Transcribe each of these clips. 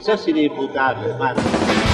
Sos inimputable, hermano. Loco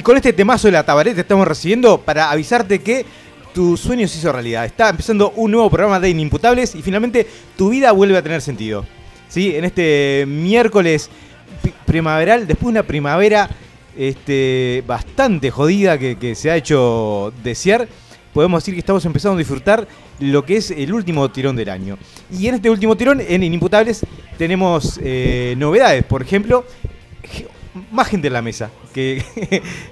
Y con este temazo de la tabareta estamos recibiendo para avisarte que tu sueño se hizo realidad. Está empezando un nuevo programa de Inimputables y finalmente tu vida vuelve a tener sentido. ¿Sí? En este miércoles primaveral, después de una primavera este, bastante jodida que, se ha hecho desear, podemos decir que estamos empezando a disfrutar lo que es el último tirón del año. Y en este último tirón, en Inimputables, tenemos eh, novedades. Por ejemplo, más gente en la mesa, que,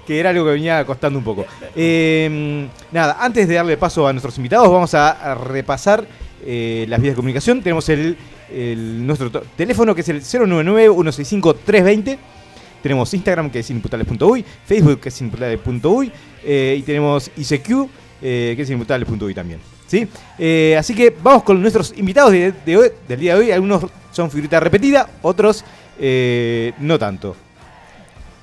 era algo que venía costando un poco. Eh, nada, antes de darle paso a nuestros invitados, vamos a, repasar eh, las vías de comunicación. Tenemos el, nuestro teléfono que es el 099-165-320. Tenemos Instagram que es inimputables.uy, Facebook que es inimputables.uy eh, y tenemos ICQ eh, que es inimputables.uy también. ¿sí? Eh, así que vamos con nuestros invitados del día de hoy. Algunos son figurita repetida, otros no tanto.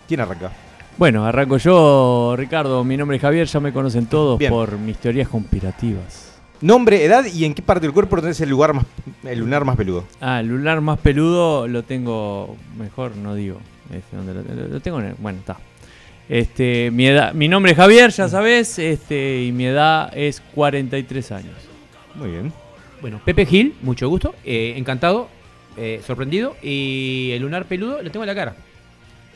¿Quién arranca? Bueno, arranco yo, Ricardo. Mi nombre es Javier, ya me conocen todos Bien. por mis teorías conspirativas. Nombre, edad y en qué parte del cuerpo tenés el lugar más el lunar más peludo. Ah, el lunar más peludo lo tengo, mejor no digo. Este, ¿dónde lo, lo- lo tengo en el- bueno, está. Este, mi edad, mi nombre es Javier, ya sabes, este, y mi edad es 43 años. Muy bien. Bueno, Pepe Gil, mucho gusto, eh, encantado, eh, sorprendido y el lunar peludo lo tengo en la cara.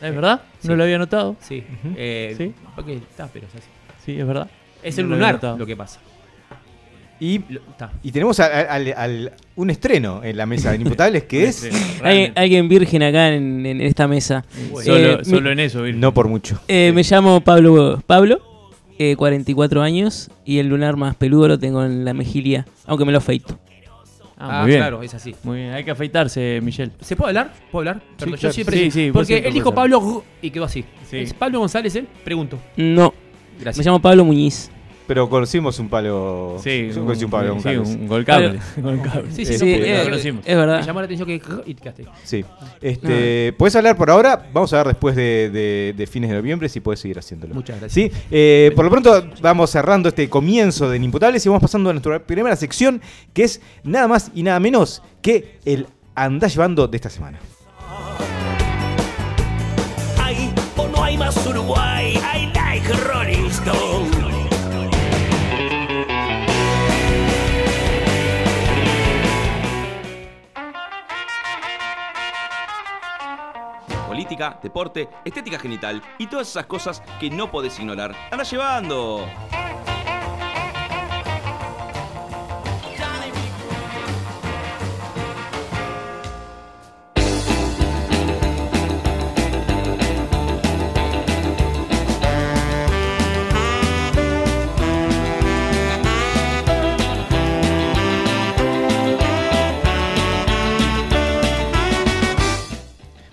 ¿Es verdad? Sí. No lo había notado. Sí. Ujú. eh, Sí. Porque está, pero es así. Sí, es verdad. Es No el lunar lo que pasa. Y, y tenemos a- a- al- al- un estreno en la mesa de imputables que es Hay, alguien virgen acá en, en esta mesa. Solo, Eh, solo en eso, Virgen. no por mucho. eh, Me llamo Pablo, Pablo eh, 44 años y el lunar más peludo lo tengo en la mejilla, aunque me lo afeito. Ah, Ah, muy bien. claro, es así. Muy bien, hay que afeitarse, Michelle. ¿Se puede hablar? ¿Puedo hablar? Perdón, claro. Yo siempre Sí, sí, Porque él dijo Pablo y quedó así. Sí. ¿Es Pablo González él? Pregunto. No, me Gracias. llamo Pablo Muñiz. Pero conocimos un palo. Sí, Yo conocí un palo sí, un gol cable. Gol cable. Sí, sí, Eh, sí, eh, lo es conocimos. verdad. Me llamó la atención que. Sí. Este, Puedes hablar por ahora. Vamos a ver después de, de- de fines de noviembre si puedes seguir haciéndolo. Muchas gracias. Sí, eh, por lo pronto vamos cerrando este comienzo de Inimputables y vamos pasando a nuestra primera sección, que es nada más y nada menos que el andá llevando de esta semana. Hay o no hay más Uruguay. I like Rolling política, deporte, estética genital y todas esas cosas que no podés ignorar. ¡Anda llevando!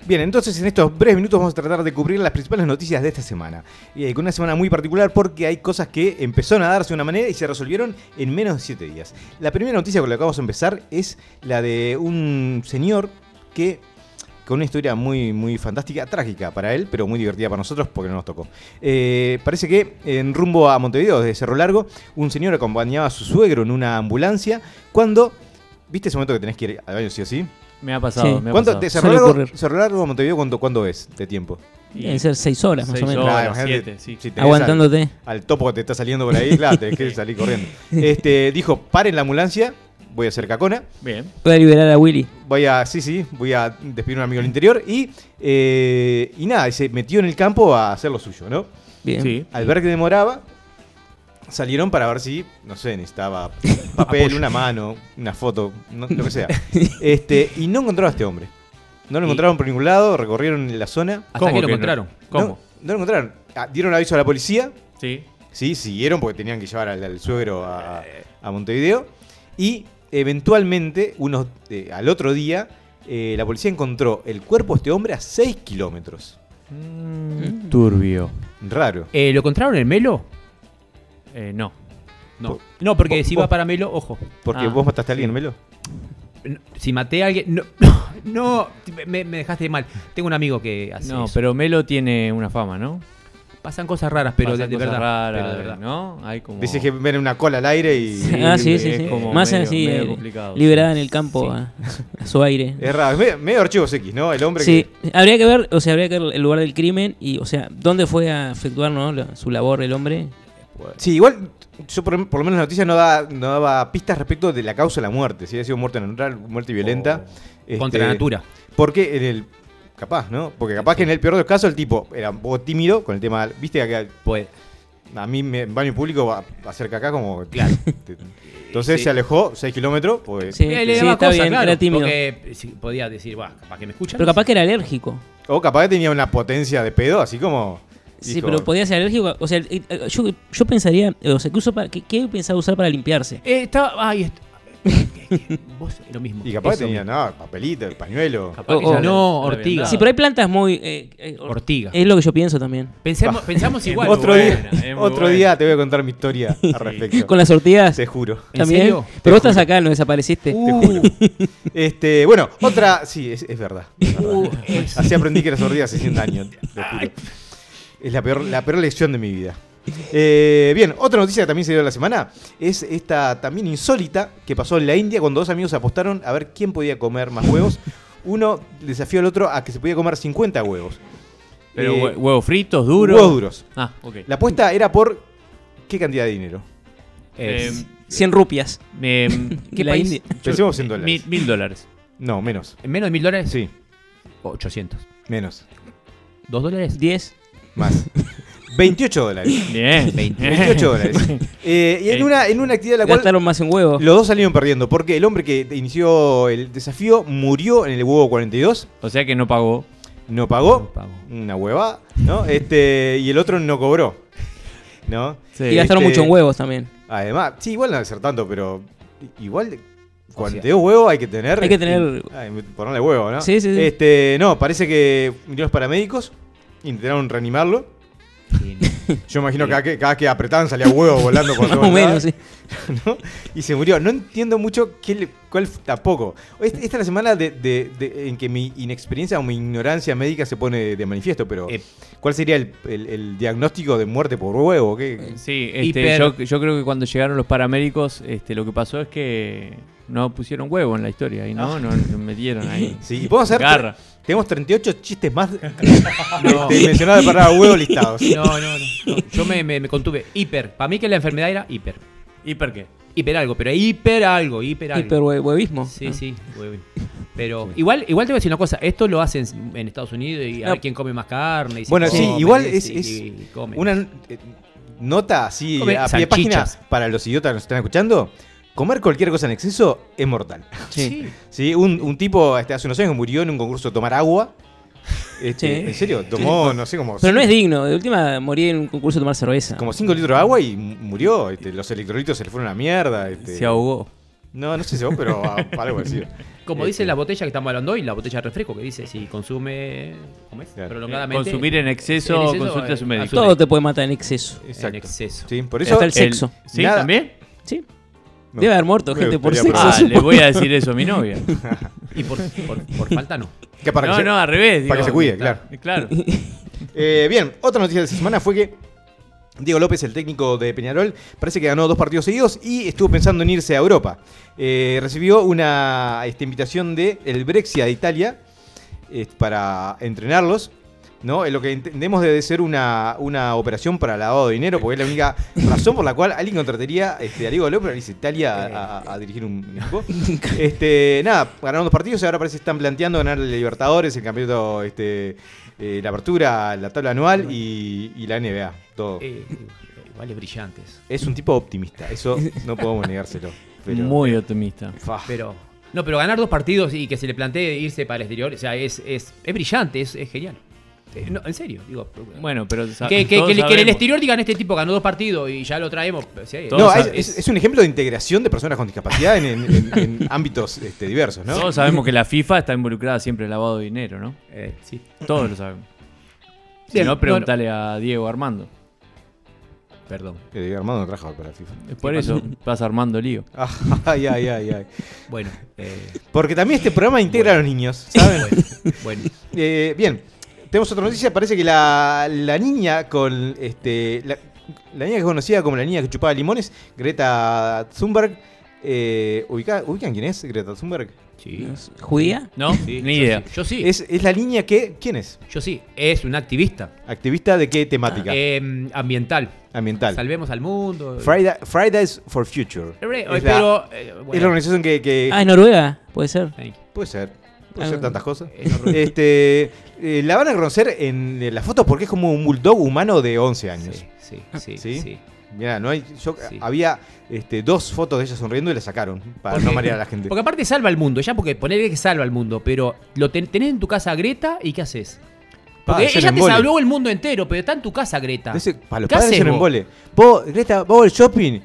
Bien, entonces en estos breves minutos vamos a tratar de cubrir las principales noticias de esta semana. Eh, con una semana muy particular porque hay cosas que empezaron a darse de una manera y se resolvieron en menos de 7 días. La primera noticia con la que vamos a empezar es la de un señor que con una historia muy, muy fantástica, trágica para él, pero muy divertida para nosotros porque no nos tocó. Eh, parece que en rumbo a Montevideo, desde Cerro Largo, un señor acompañaba a su suegro en una ambulancia cuando... ¿Viste ese momento que tenés que ir al baño sí o sí? Me ha pasado, Sí. me ha ¿Cuánto, pasado. Cerro Suele Largo, ocurrir. Montevideo, ¿cuánto, cuándo es de tiempo? Deben ser seis horas más Seis o menos. horas. Claro, imagínate, siete, sí. si tenés Aguantándote. Al, al topo que te está saliendo por ahí, claro, tenés que salir corriendo. Este, dijo, paren la ambulancia, voy a hacer cacona, Bien. Voy a liberar a Willy. voy a, sí, sí, voy a despedir a un amigo del interior y, eh, y nada, y se metió en el campo a hacer lo suyo, ¿no? Bien. Sí. Al ver que demoraba, salieron para ver si, no sé, necesitaba papel, una mano, una foto, no- lo que sea. Este, y no encontraron a este hombre. No lo encontraron por ningún lado, recorrieron la zona. Hasta ¿Cómo que lo no? encontraron. ¿Cómo? No, no lo encontraron. Ah, dieron aviso a la policía, Sí. sí, siguieron porque tenían que llevar al, al suegro a, a Montevideo. Y eventualmente, unos, eh, al otro día, eh, la policía encontró el cuerpo de este hombre a 6 kilómetros. Mm, Turbio. Raro. Eh, ¿Lo encontraron en Melo? Eh, no. No. No, porque vos- si vos- va para Melo, ojo. Porque Ah, vos mataste a alguien, Melo. No, Si maté a alguien. No, no, me, me dejaste mal. Tengo un amigo que hace. No, eso. pero Melo tiene una fama, ¿no? Pasan cosas raras, pero Pasan de, cosas verdad. raras, pero de verdad. ¿no? Hay como... Dices que ven una cola al aire y. ah, sí, sí, sí. como Más medio- así, medio eh, complicado, liberada sí. en el campo a, a su aire. Es raro, es medio, medio archivos X, ¿no? El hombre Sí, que. habría que ver, o sea, habría que ver el lugar del crimen y, o sea, dónde fue a efectuar ¿no? su labor el hombre. Sí, igual, yo por, por lo menos la noticia no, da, no daba pistas respecto de la causa de la muerte. Si había sido muerte natural, muerte violenta. este, Contra la natura. Porque en el. Capaz, ¿no? Porque capaz que en el peor de los casos el tipo era un poco tímido con el tema. ¿Viste? Que Pues, a mí me, en baño público va a hacer caca como. Claro. Entonces Sí. se alejó 6 kilómetros. Pues, Sí, le sí, daba está cosa, bien, claro, era tímido. Porque sí, podía decir, "Buah, capaz que me escuchan. Pero capaz que era alérgico. O capaz que tenía una potencia de pedo, así como. Sí, pero podía ser alérgico. O sea, eh, eh, yo, yo pensaría, eh, o sea, ¿qué, uso para, qué, qué pensaba usar para limpiarse? Eh, estaba. Ay, est- Vos, lo mismo. Y capaz que Eso tenía, mismo. no, papelito, pañuelo. Capaz que Oh, oh. No, ortiga. Sí, pero hay plantas muy... eh, eh, or- Ortiga. Es lo que yo pienso también. Pensemos, pensamos igual. otro buena, día, otro día te voy a contar mi historia al respecto. Con las ortigas Te juro. ¿En también. serio? Pero vos estás acá, no desapareciste. Uh, Este, bueno, otra. Sí, es, es verdad. es verdad. uh, es- Así aprendí que las ortigas se hacían daño. te juro. Es la peor, la peor lección de mi vida. Eh, bien, otra noticia que también se dio la semana es esta también insólita que pasó en la India cuando dos amigos apostaron a ver quién podía comer más huevos. Uno desafió al otro a que se podía comer 50 huevos. Pero Eh, hue- huevos fritos, duros. Huevos duros. Ah, ok. La apuesta era por qué cantidad de dinero. Eh, 100 rupias. me- ¿Qué La país? India. Pensemos en mil, dólares. mil dólares. No, menos. ¿En menos de mil dólares? Sí, 800. menos. ¿Dos dólares? 10. Más. 28 dólares. Bien. 28 dólares. Eh, y en Eh, una, en una actividad en la cual Gastaron más en huevos. los dos salieron perdiendo. Porque el hombre que inició el desafío murió en el huevo 42. O sea que no pagó. No pagó. No pagó. Una hueva. ¿no? Este, y el otro no cobró. ¿No? Sí. y gastaron este- mucho en huevos también. Además, sí, igual no debe ser tanto, pero igual 42 huevos hay que tener. Hay que tener- Ay, ponerle huevo, ¿no? Sí, sí, sí. Este, no, parece que vinieron los paramédicos. Intentaron reanimarlo. Sí, no. Yo imagino que cada que, cada que apretaban salía huevo volando por Más todos o menos, lados, sí. ¿no? Y se murió. No entiendo mucho qué le- cuál tampoco. Esta, esta es la semana de, de- de- en que mi inexperiencia o mi ignorancia médica se pone de manifiesto, pero Eh. ¿cuál sería el, el- el diagnóstico de muerte por huevo? ¿Qué? Sí, este, Hiper- yo, yo creo que cuando llegaron los paramédicos, este, lo que pasó es que no pusieron huevo en la historia y no, no, no metieron ahí. Sí, y podemos hacer. Garra. Tenemos 38 chistes más este, mencionados de parada huevo listados. No, no, no, no. Yo me, me, me contuve. Hiper. Para mí que la enfermedad era hiper. ¿Y por qué? Hiper algo, pero hiper algo, hiper algo. Hiperhuevismo. Sí, sí. huevín. Pero igual, igual te voy a decir una cosa, esto lo hacen en Estados Unidos y a No. ver quién come más carne. Y se Bueno, sí, come, igual y- es, y- es y come. una eh, nota así Come a pie de página para los idiotas que nos están escuchando. Comer cualquier cosa en exceso es mortal. Sí. Sí, un, un tipo este, hace unos años murió en un concurso de tomar agua. Este, Sí. ¿En serio? Tomó, no sé, como Pero no es digno. De última morí en un concurso de tomar cerveza. como 5 litros de agua y mu- murió. Este, los electrolitos se le fueron a la mierda. Este. Se ahogó. No, no sé si vos, pero algo así. Como Este, dice la botella que estamos hablando hoy, la botella de refresco, que dice si consume ¿cómo es? Claro. prolongadamente. Consumir en exceso, consulte a su eh, médico. Todo te puede matar en exceso. Exacto. En exceso. Sí, por eso. Hasta el sexo. ¿Sí? Nada- ¿También? Sí. No. Debe haber muerto Me gente por gustaría sexo. Ah, le voy a decir eso a mi novia. Y por, por, por falta no. que para que no, se- no, al revés. para que se cuide, claro. Claro. Eh, bien, otra noticia de esta semana fue que Diego López, el técnico de Peñarol, parece que ganó dos partidos seguidos y estuvo pensando en irse a Europa. Eh, recibió una este, invitación de el Brexia de Italia eh, para entrenarlos. ¿No? Lo que entendemos debe ser una, una operación para lavado de dinero, porque es la única razón por la cual alguien contrataría este, a Diego López para irse a Italia a, a- a dirigir un, equipo. Este, nada, ganaron dos partidos y ahora parece que están planteando ganar el Libertadores, el campeonato, este, eh, la apertura, la tabla anual y, y la NBA. Todo. Eh, iguales brillantes. Es un tipo optimista, eso no podemos negárselo. Pero, Muy optimista. Pero. No, pero ganar dos partidos y que se le plantee irse para el exterior, o sea, es, es, es brillante, es, es genial. Eh, no, en serio, digo. Bueno, pero que, que, que, en el exterior digan este tipo ganó dos partidos y ya lo traemos. sí, Todos No, es, es- es un ejemplo de integración de personas con discapacidad en, en- en- en ámbitos este, diversos, ¿no? Todos sabemos que la FIFA está involucrada siempre en lavado de dinero, ¿no? eh, sí. Todos lo sabemos. Si Bien, no, no, preguntale a Diego Armando. Perdón. Que Diego Armando no trabaja para FIFA. Es por eso vas armando lío. Ay, ay, ay, ay. Bueno, eh, Porque también este programa integra a los niños, ¿saben? bueno, bueno. Eh, bien, tenemos otra noticia. Parece que la, la niña con este. La, la niña que es conocida como la niña que chupaba limones, Greta Thunberg. Eh, ¿ubica- ¿Ubican quién es Greta Thunberg? Sí. ¿Judía? ¿No? Sí, Ni yo idea. sí, Yo sí, Es, es la niña que. ¿Quién es? yo sí. Es una activista ¿Activista de qué temática? eh, ambiental. Ambiental. Salvemos al mundo. Friday- Fridays for Future. Es la, pero. eh, es la organización que. que- Ah, es Noruega, puede ser. thank you. puede ser. Puede Ah, ser tantas cosas. Este, eh, la van a conocer en eh, la foto porque es como un bulldog humano de 11 años. Sí, sí, sí. ¿Sí? sí. Mira, no hay, yo Sí. había este, dos fotos de ella sonriendo y la sacaron para no marear a la gente. Porque aparte salva al mundo, ya porque ponerle que salva al mundo, pero lo ten- tenés en tu casa a Greta y ¿qué haces? Porque Ah, ella te salvó el mundo entero, pero está en tu casa Greta. Ese- para los ¿Qué padres vos? embole. Vos, Greta, vos al shopping.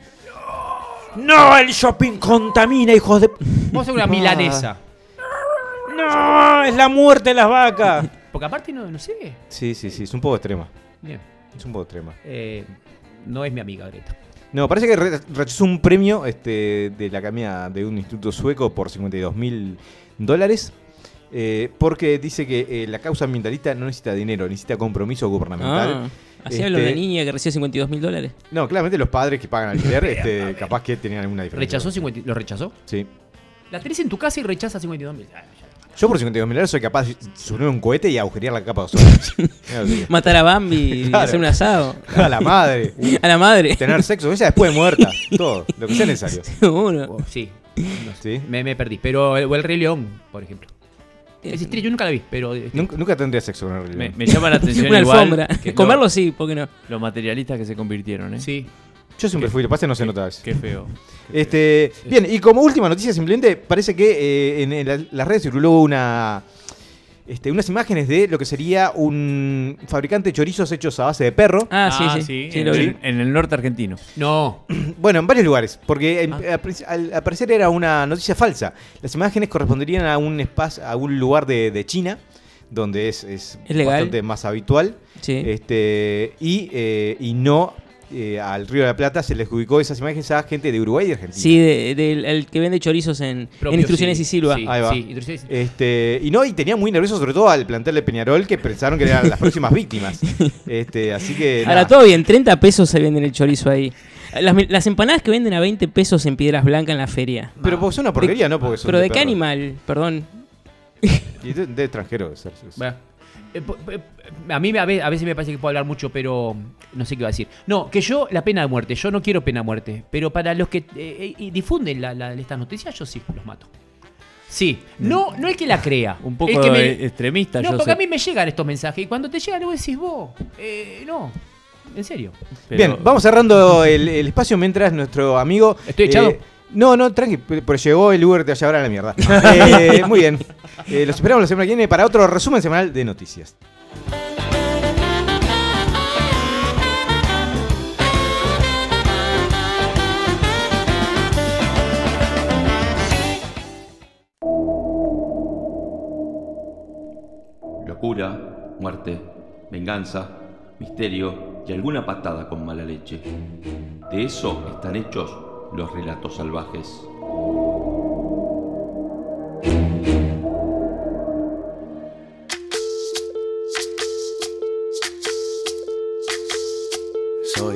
No, el shopping contamina, hijos de. Vos sos una Ah. milanesa. No, es la muerte de las vacas. Porque aparte no, no sé. Sí, sí, sí, es un poco extrema. Bien. Es un poco extrema. Eh, no es mi amiga Greta. No, parece que re- rechazó un premio este, de la academia de un instituto sueco por 52 mil dólares. eh, porque dice que eh, la causa ambientalista no necesita dinero, necesita compromiso gubernamental. Ah, así habla Este- niña que recibe 52 mil dólares. No, claramente los padres que pagan alquiler, este, capaz que tenían alguna diferencia. ¿Rechazó 50 ¿Lo rechazó? Sí. La tenés en tu casa y rechaza 52 mil. Yo por 52 mil dólares soy capaz de subir un cohete y agujerear la capa de ozono. Matar a Bambi y hacer un asado. A la madre. A la madre. Tener sexo, ella después de muerta. Todo, lo que sea necesario. Seguro. Oh, sí. No sé. ¿Sí? Me, me perdí. Pero el, o el Rey León, por ejemplo. Esa historia yo nunca la vi, pero. eh, Nunca, nunca tendría sexo con el Me, realidad. me llama la atención Una igual alfombra. que Comerlo lo- sí, ¿por qué no? los materialistas que se convirtieron, ¿eh? Sí. Yo siempre fui, lo que no se nota. Qué feo. Este, bien, y como última noticia, simplemente parece que eh, en, en la- las redes circuló una, este, unas imágenes de lo que sería un fabricante de chorizos hechos a base de perro. Ah, sí, sí. Sí, en, el, en el norte argentino. No. Bueno, en varios lugares, porque en- al al, al parecer era una noticia falsa. Las imágenes corresponderían a un espacio, a un lugar de, de China, donde es, es ¿Es legal? bastante más habitual. Sí. Este, y, eh, y no eh, al Río de la Plata se les ubicó esas imágenes a gente de Uruguay y Argentina. Sí, de- del el que vende chorizos en, Propio, en Instrucciones sí, y Silva. Sí, Ahí va. sí, Instrucciones y- Este, y no, y tenía muy nervioso sobre todo al plantel de Peñarol que pensaron que eran las próximas víctimas. Este, así que. Ahora todo bien, 30 pesos se venden el chorizo ahí. Las, las empanadas que venden a 20 pesos en Piedras Blancas en la feria. Pero porque son una porquería, ¿no? Porque son Pero ¿de qué perro. animal? Perdón. Y de, de extranjero. ser. Bueno, eh, a mí me- a ve- a veces me parece que puedo hablar mucho, pero no sé qué iba a decir. No, que yo, la pena de muerte, yo no quiero pena de muerte, pero para los que eh, eh, difunden la- la- estas noticias, yo sí los mato. Sí, no, no el que la crea. Un poco el que me- e- extremista, No, yo porque sé. a mí me llegan estos mensajes y cuando te llegan vos decís vos, eh, no, en serio. Pero- Bien, vamos cerrando el, el espacio mientras nuestro amigo. ¿Estoy echado? eh, no, no, tranqui, pero llegó el Uber, te va a llevar a la mierda. Eh, muy bien. Eh, los esperamos la semana que viene para otro resumen semanal de noticias. Locura, muerte, venganza, misterio y alguna patada con mala leche. De eso están hechos los relatos salvajes. Soy,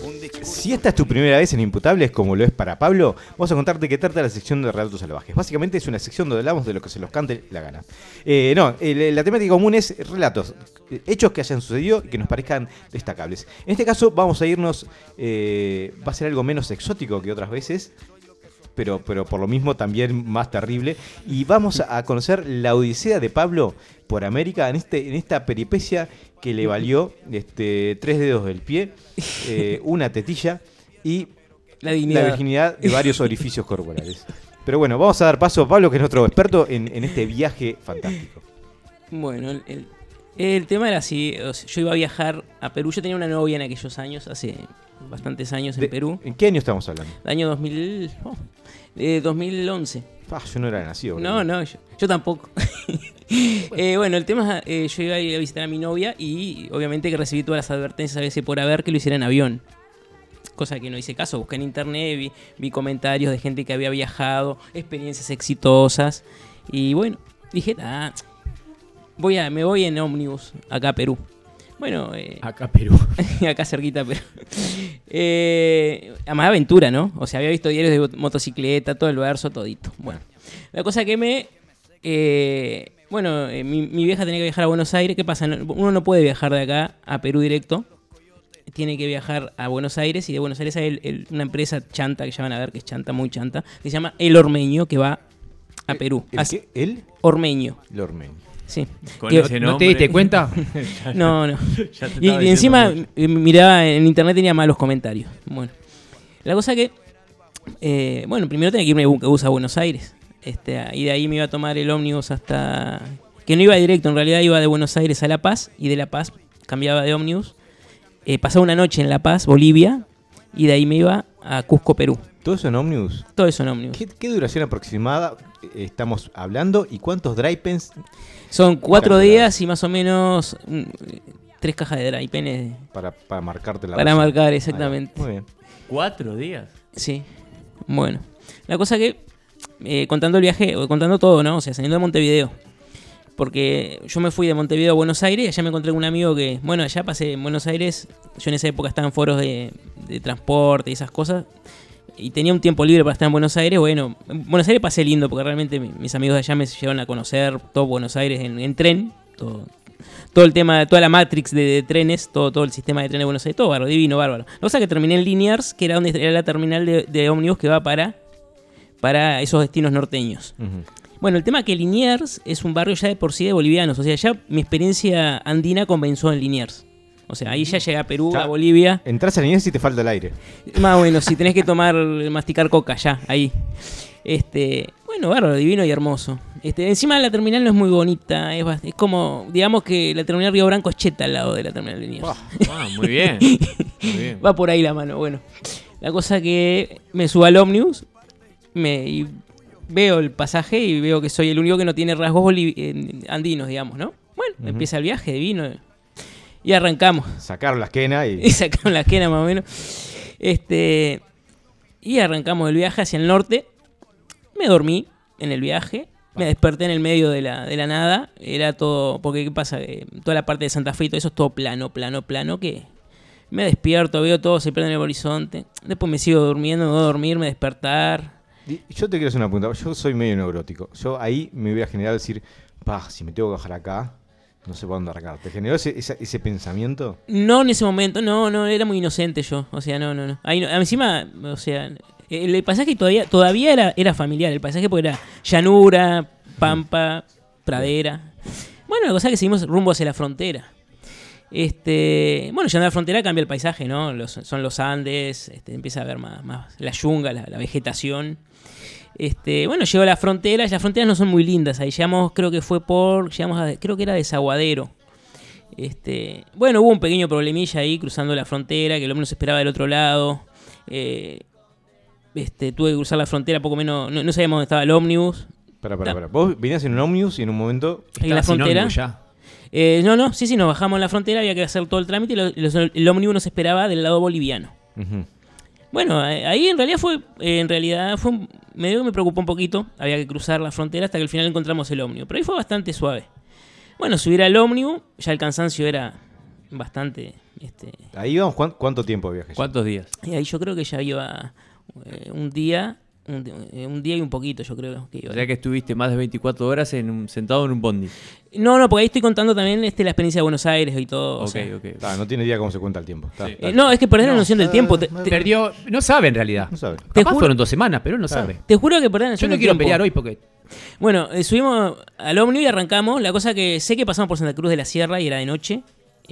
Si esta es tu primera vez en Imputables, como lo es para Pablo, vamos a contarte qué trata la sección de Relatos Salvajes. Básicamente es una sección donde hablamos de lo que se los cante la gana. Eh, no, el- la temática común es relatos, eh, hechos que hayan sucedido y que nos parezcan destacables. En este caso vamos a irnos, eh, va a ser algo menos exótico que otras veces, pero, pero por lo mismo también más terrible. Y vamos a conocer la odisea de Pablo por América en, este, en esta peripecia que le valió este, tres dedos del pie, eh, una tetilla y La virginidad de varios orificios corporales. Pero bueno, vamos a dar paso a Pablo, que es nuestro experto en, en este viaje fantástico. Bueno, el, el- el tema era así. o sea, yo iba a viajar a Perú. Yo tenía una novia en aquellos años, hace bastantes años en De- Perú. ¿En qué año estamos hablando? El año 2000, oh, eh, 2011. Ah, yo no era nacido. No, no, yo, yo tampoco. Eh, bueno, el tema es, eh, yo iba a ir a visitar a mi novia y obviamente que recibí todas las advertencias a veces por haber que lo hiciera en avión. Cosa que no hice caso, busqué en internet, vi, vi comentarios de gente que había viajado, experiencias exitosas. Y bueno, dije, ah, voy a, me voy en ómnibus acá a Perú. Bueno, eh, Acá Perú. acá cerquita, pero. Eh, además, aventura, ¿no? O sea, había visto diarios de mot- motocicleta, todo el verso, todito. Bueno, la cosa que me. eh, bueno, eh, mi, mi vieja tenía que viajar a Buenos Aires. ¿Qué pasa? No- Uno no puede viajar de acá a Perú directo. Tiene que viajar a Buenos Aires y de Buenos Aires hay el- el- una empresa chanta que ya van a ver que es chanta, muy chanta, que se llama El Ormeño, que va a Perú. ¿El Así- qué? ¿El? Ormeño, El ormeño. Sí. Con ese ¿No te diste cuenta? No, no. Y, encima eh, miraba en internet tenía malos comentarios. Bueno, la cosa que, eh, bueno, primero tenía que irme bus a Buenos Aires. Este, y de ahí me iba a tomar el ómnibus hasta... Que no iba directo, en realidad iba de Buenos Aires a La Paz y de La Paz cambiaba de ómnibus. Eh, pasaba una noche en La Paz, Bolivia, y de ahí me iba a Cusco, Perú. ¿Todo eso en ómnibus? Todo eso en ómnibus. ¿Qué, qué duración aproximada eh, estamos hablando y cuántos dry pens Son cuatro días y más o menos mm, tres cajas de dry penes para, para marcarte la para razón? marcar Ahí exactamente. Muy bien. ¿Cuatro días? Sí. Bueno. La cosa que, eh, contando el viaje, o contando todo, ¿no? O sea, saliendo de Montevideo. Porque yo me fui de Montevideo a Buenos Aires y allá me encontré con un amigo que, bueno, allá pasé en Buenos Aires. Yo en esa época estaba en foros de, de transporte y esas cosas. Y tenía un tiempo libre para estar en Buenos Aires. Bueno, en Buenos Aires pasé lindo porque realmente mi- mis amigos de allá me llevaron a conocer todo Buenos Aires en, en tren. Todo, todo el tema, toda la matrix de, de trenes, todo, todo el sistema de trenes de Buenos Aires, todo bárbaro, divino, bárbaro. La cosa es que terminé en Liniers, que era donde era la terminal de, de ómnibus que va para, para esos destinos norteños. Bueno, el tema es que Liniers es un barrio ya de por sí de bolivianos, o sea, ya mi experiencia andina comenzó en Liniers. O sea, ahí ya llegué a Perú, Ya. a Bolivia. Entras a la niñez y te falta el aire. Más o menos, si tenés que tomar, masticar coca, ya, ahí. Este, bueno, bárbaro, divino y hermoso. Este, encima la terminal no es muy bonita, es, como, digamos que la terminal Río Branco es cheta al lado de la terminal Liniers. Ah, muy bien. Muy bien. Va por ahí la mano, bueno. La cosa que me subo al Omnibus me, y veo el pasaje y veo que soy el único que no tiene rasgos eh, andinos, digamos, ¿no? Bueno, empieza el viaje divino y arrancamos. Sacaron la esquena y. Y sacaron la esquina más o menos. Este, y arrancamos el viaje hacia el norte. Me dormí en el viaje Me desperté en el medio de la, de la nada. Era todo. Porque, ¿qué pasa? Eh, toda la parte de Santa Fe y todo eso es todo plano, plano, plano. Que me despierto, veo todo, se prende en el horizonte. Después me sigo durmiendo, me voy a dormir, me despertar. Yo te quiero hacer una pregunta. Yo soy medio neurótico. Yo ahí me voy a generar decir, pa, si me tengo que bajar acá, no sé por dónde arrancar. ¿Te generó ese, pensamiento? No en ese momento, no, no, era muy inocente yo. O sea, no, no, no. Ahí no- encima, o sea, el, el paisaje todavía, todavía era, era familiar. El paisaje porque era llanura, pampa, pradera. Bueno, la cosa es que seguimos rumbo hacia la frontera. Este, bueno, llegando a la frontera cambia el paisaje, ¿no? Los- son los Andes, este, empieza a haber más, más la yunga, la, la vegetación. Este, bueno, llegó a la frontera, y las fronteras no son muy lindas. Ahí llegamos, creo que fue por, llegamos a, creo que era Desaguadero. Este, bueno, hubo un pequeño problemilla ahí cruzando la frontera, que el hombre nos esperaba del otro lado. Eh, este, tuve que cruzar la frontera poco menos, no, no sabíamos dónde estaba el ómnibus. Para, para, No. para. Vos venías en un ómnibus y en un momento. En la frontera. ya. Eh, no, no, sí, sí, nos bajamos en la frontera, había que hacer todo el trámite y lo- los- el ómnibus nos esperaba del lado boliviano. Bueno, eh, ahí en realidad fue, eh, en realidad fue, un- medio que me preocupó un poquito, había que cruzar la frontera hasta que al final encontramos el ómnibus, pero ahí fue bastante suave. Bueno, subir al ómnibus, ya el cansancio era bastante, este, Ahí vamos, ¿cuán- ¿cuánto tiempo de viaje? ¿Cuántos días? y ahí yo creo que ya iba eh, un día, un, eh, un día y un poquito, yo creo que iba. O sea que estuviste más de 24 horas en un- sentado en un bondi. No, no, porque ahí estoy contando también este, la experiencia de Buenos Aires y todo. o Ok, sea. ok. No tiene idea cómo se cuenta el tiempo. Sí. Eh, no, es que perdés la noción del tiempo. Te, te- Perdió. No sabe en realidad. No sabe. Te Capaz juro- fueron dos semanas, pero él no Claro. sabe. te juro que perdés la Yo noción no del quiero tiempo. pelear hoy porque. Bueno, eh, subimos al ómnibus y arrancamos. La cosa que sé que pasamos por Santa Cruz de la Sierra y era de noche.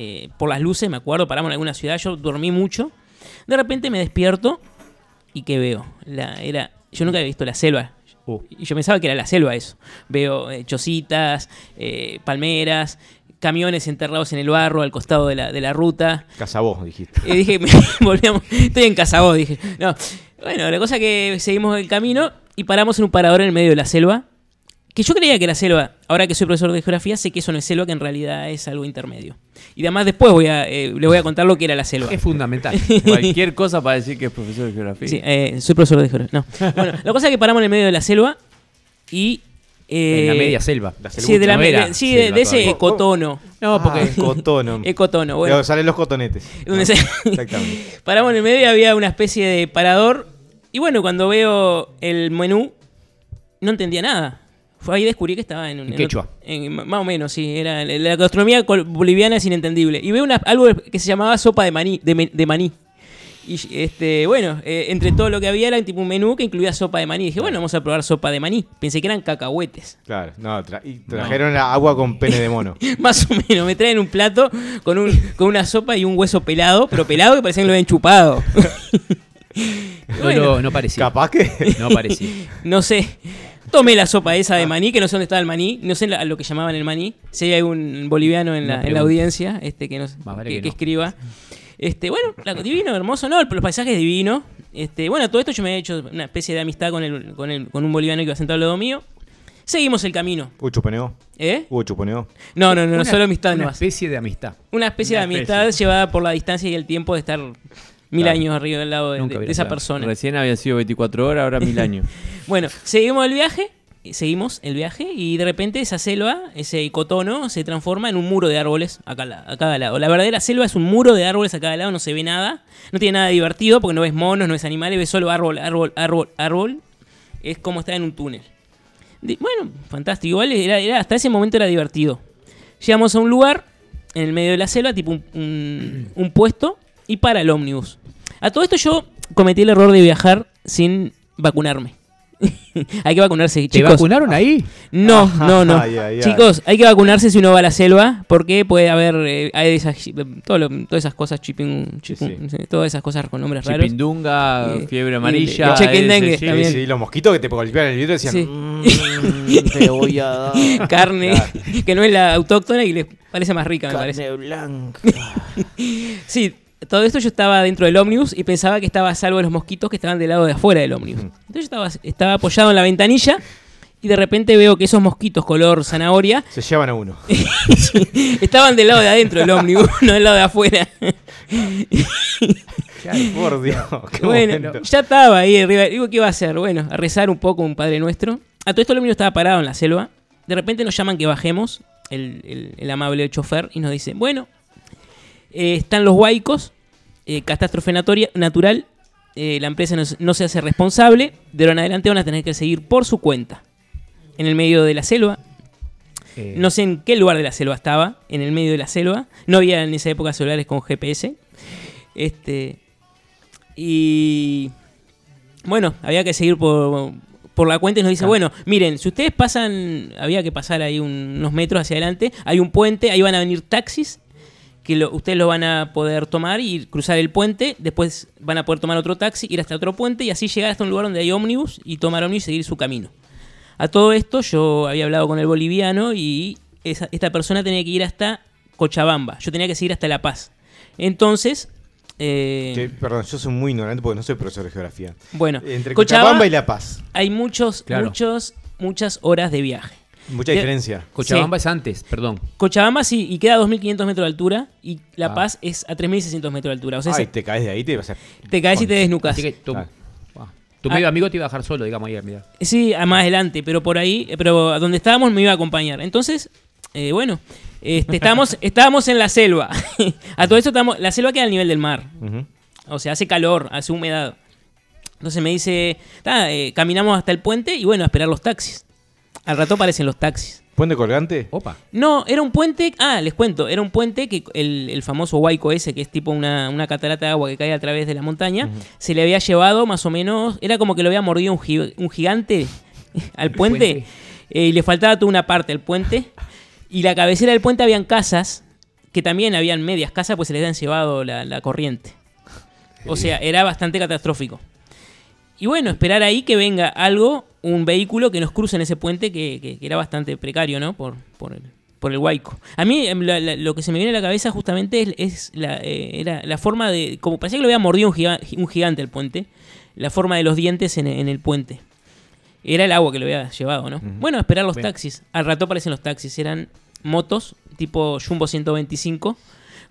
eh, por las luces, me acuerdo, paramos en alguna ciudad. Yo dormí mucho. De repente me despierto y ¿qué veo? La, era, yo nunca había visto la selva. Uh. Y yo pensaba que era la selva eso. Veo eh, chocitas, eh, palmeras, camiones enterrados en el barro al costado de la, de la ruta. Casabó, dijiste. Y dije, volvíamos, estoy en Casabó, dije. No. Bueno, la cosa es que seguimos el camino y paramos en un parador en el medio de la selva. Que yo creía que era selva. Ahora que soy profesor de geografía, sé que eso no es selva, que en realidad es algo intermedio. Y además después voy a, eh, les voy a contar lo que era la selva. Es fundamental. Cualquier cosa para decir que es profesor de geografía. Sí, eh, soy profesor de geografía. No. Bueno, la cosa es que paramos en el medio de la selva y... eh, en la media selva. La Sí, de, la, no de- sí, de, selva de ese ecotono. No, porque. Ah, cotono. Ecotono, bueno. Salen los cotonetes. Exactamente. Paramos en el medio y había una especie de parador. Y bueno, cuando veo el menú, no entendía nada. Fue ahí descubrí que estaba en un. Quechua. otro- en- más o menos, sí. Era, la gastronomía boliviana es inentendible. Y veo una, algo que se llamaba sopa de maní. De, maní. Y este, bueno, eh, entre todo lo que había era tipo un menú que incluía sopa de maní. dije, bueno, vamos a probar sopa de maní. Pensé que eran cacahuetes. Claro, no, tra- y trajeron agua con pene de mono. Más o menos, me traen un plato con, un, con una sopa y un hueso pelado, pero pelado que parecía que lo habían chupado. No, Bueno. no parecía. Capaz que. No parecía. No sé. Tomé la sopa esa de maní, que no sé dónde estaba el maní, no sé la- lo que llamaban el maní. Si hay algún boliviano en la, en la audiencia este, que, nos, Más vale que, que que no. escriba. Este, bueno, la- divino, hermoso, no, el, los paisajes divino. Este, bueno, todo esto yo me he hecho una especie de amistad con, el, con, el- con un boliviano que iba sentado al lado mío. Seguimos el camino. Hubo chuponeo. ¿Eh? Hubo chuponeo. No, no, no, Una- solo amistad Una nomás. especie de amistad. Una especie Una de amistad especie. llevada por la distancia y el tiempo de estar mil Claro. años arriba del lado de, esa persona. Recién había sido 24 horas, ahora mil años. Bueno, seguimos el viaje, seguimos el viaje y de repente esa selva, ese icotono, se transforma en un muro de árboles a cada, a cada lado. La verdadera selva es un muro de árboles a cada lado, no se ve nada, no tiene nada divertido porque no ves monos, no ves animales, ves solo árbol, árbol, árbol, árbol. Es como estar en un túnel. Bueno, fantástico, igual era, era- hasta ese momento era divertido. Llegamos a un lugar en el medio de la selva, tipo un, un- un puesto, y para el ómnibus. A todo esto yo cometí el error de viajar sin vacunarme. hay que vacunarse, ¿Te chicos. vacunaron ahí? No, no, no. Ay, ay, ay. Chicos, hay que vacunarse si uno va a la selva porque puede haber eh, hay esas, todo lo- todas esas cosas, sí, todas esas cosas con nombres raros. Chipindunga, Eh, fiebre y amarilla. dengue sí. los mosquitos que te golpeaban el vidrio decían. Sí. "Mm, te voy a dar. Carne que no es la autóctona y les parece más rica, me parece. Carne blanca. Sí, todo esto yo estaba dentro del ómnibus y pensaba que estaba a salvo de los mosquitos que estaban del lado de afuera del ómnibus. Entonces yo estaba, estaba apoyado en la ventanilla y de repente veo que esos mosquitos color zanahoria Se llevan a uno. estaban del lado de adentro del ómnibus, no del lado de afuera. Por Dios. qué bueno, momento. ya estaba ahí arriba. Digo, ¿qué iba a hacer? Bueno, a rezar un poco un Padre Nuestro. A todo esto el ómnibus estaba parado en la selva. De repente nos llaman que bajemos, el, el- el amable chofer, y nos dice, bueno, eh, están los huaicos, eh, catástrofe natural, eh, la empresa no, se- no se hace responsable, de ahora en adelante van a tener que seguir por su cuenta. En el medio de la selva, no sé en qué lugar de la selva estaba, en el medio de la selva. No había en esa época celulares con GPS. Este. Y. Bueno, había que seguir por, por la cuenta y nos dice, bueno, miren, si ustedes pasan, había que pasar ahí un- unos metros hacia adelante, hay un puente, ahí van a venir taxis, que lo- ustedes lo van a poder tomar y cruzar el puente, después van a poder tomar otro taxi, ir hasta otro puente y así llegar hasta un lugar donde hay ómnibus y tomar ómnibus y seguir su camino. A todo esto yo había hablado con el boliviano y esa- esta persona tenía que ir hasta Cochabamba. Yo tenía que seguir hasta La Paz. Entonces, eh, Que, perdón, yo soy muy ignorante porque no soy profesor de geografía. bueno, Entre Cochabamba Cochabamba y La Paz. hay muchos, Claro. muchos, muchas horas de viaje. Mucha diferencia. Cochabamba sí. es antes, perdón. Cochabamba sí, y queda a 2.500 metros de altura y La Ah. Paz es a 3.600 metros de altura. O sea, Ay, se- te caes de ahí, te vas a... te caes y te desnucas. Así que tu, Ah. ah, tu Ah. medio amigo te iba a dejar solo, digamos, ahí, mira. Sí, a más adelante, pero por ahí, eh, pero a donde estábamos me iba a acompañar. Entonces, eh, bueno, este, estábamos, estábamos en la selva. a todo esto estamos, la selva queda al nivel del mar. O sea, hace calor, hace humedad. Entonces me dice, "Ta, eh, caminamos hasta el puente y bueno, a esperar los taxis. Al rato aparecen los taxis. ¿Puente colgante? Opa. No, era un puente. Ah, les cuento. Era un puente que el, el famoso Huayco ese, que es tipo una, una catarata de agua que cae a través de la montaña, se le había llevado más o menos. Era como que lo había mordido un, gi- un gigante al puente. puente. eh, y le faltaba toda una parte al puente. Y la cabecera del puente habían casas, que también habían medias casas, pues se les habían llevado la, la corriente. O sea, era bastante catastrófico. Y bueno, esperar ahí que venga algo, un vehículo que nos cruce en ese puente que, que- que era bastante precario, ¿no? Por, por, el, por el. A mí em, la- la- lo que se me viene a la cabeza justamente es, es la, eh, era la forma de... Como parecía que lo había mordido un, giga- un gigante el puente, la forma de los dientes en, en el puente. Era el agua que lo había llevado, ¿no? Bueno, esperar los Bien. taxis. Al rato aparecen los taxis. Eran motos tipo Jumbo 125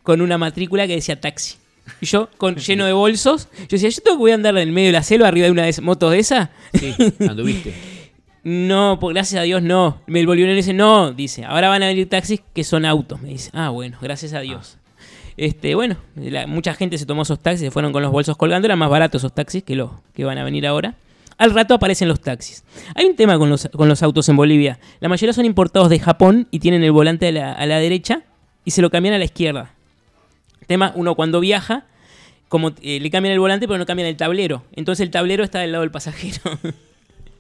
con una matrícula que decía taxi. Y yo, con, lleno de bolsos, yo decía, ¿yo tengo que voy a andar en el medio de la selva arriba de una de esas motos de esas? Sí, anduviste. No, por, gracias a Dios no. Me volvió y dice, no, dice, ahora van a venir taxis que son autos. Me dice, ah, bueno, gracias a Dios. Este, bueno, la- mucha gente se tomó esos taxis, se fueron con los bolsos colgando, eran más baratos esos taxis que los que van a venir ahora. Al rato aparecen los taxis. Hay un tema con los, con los autos en Bolivia. La mayoría son importados de Japón y tienen el volante a la, a la derecha y se lo cambian a la izquierda. Tema, uno cuando viaja, como eh, le cambian el volante pero no cambian el tablero. Entonces el tablero está del lado del pasajero.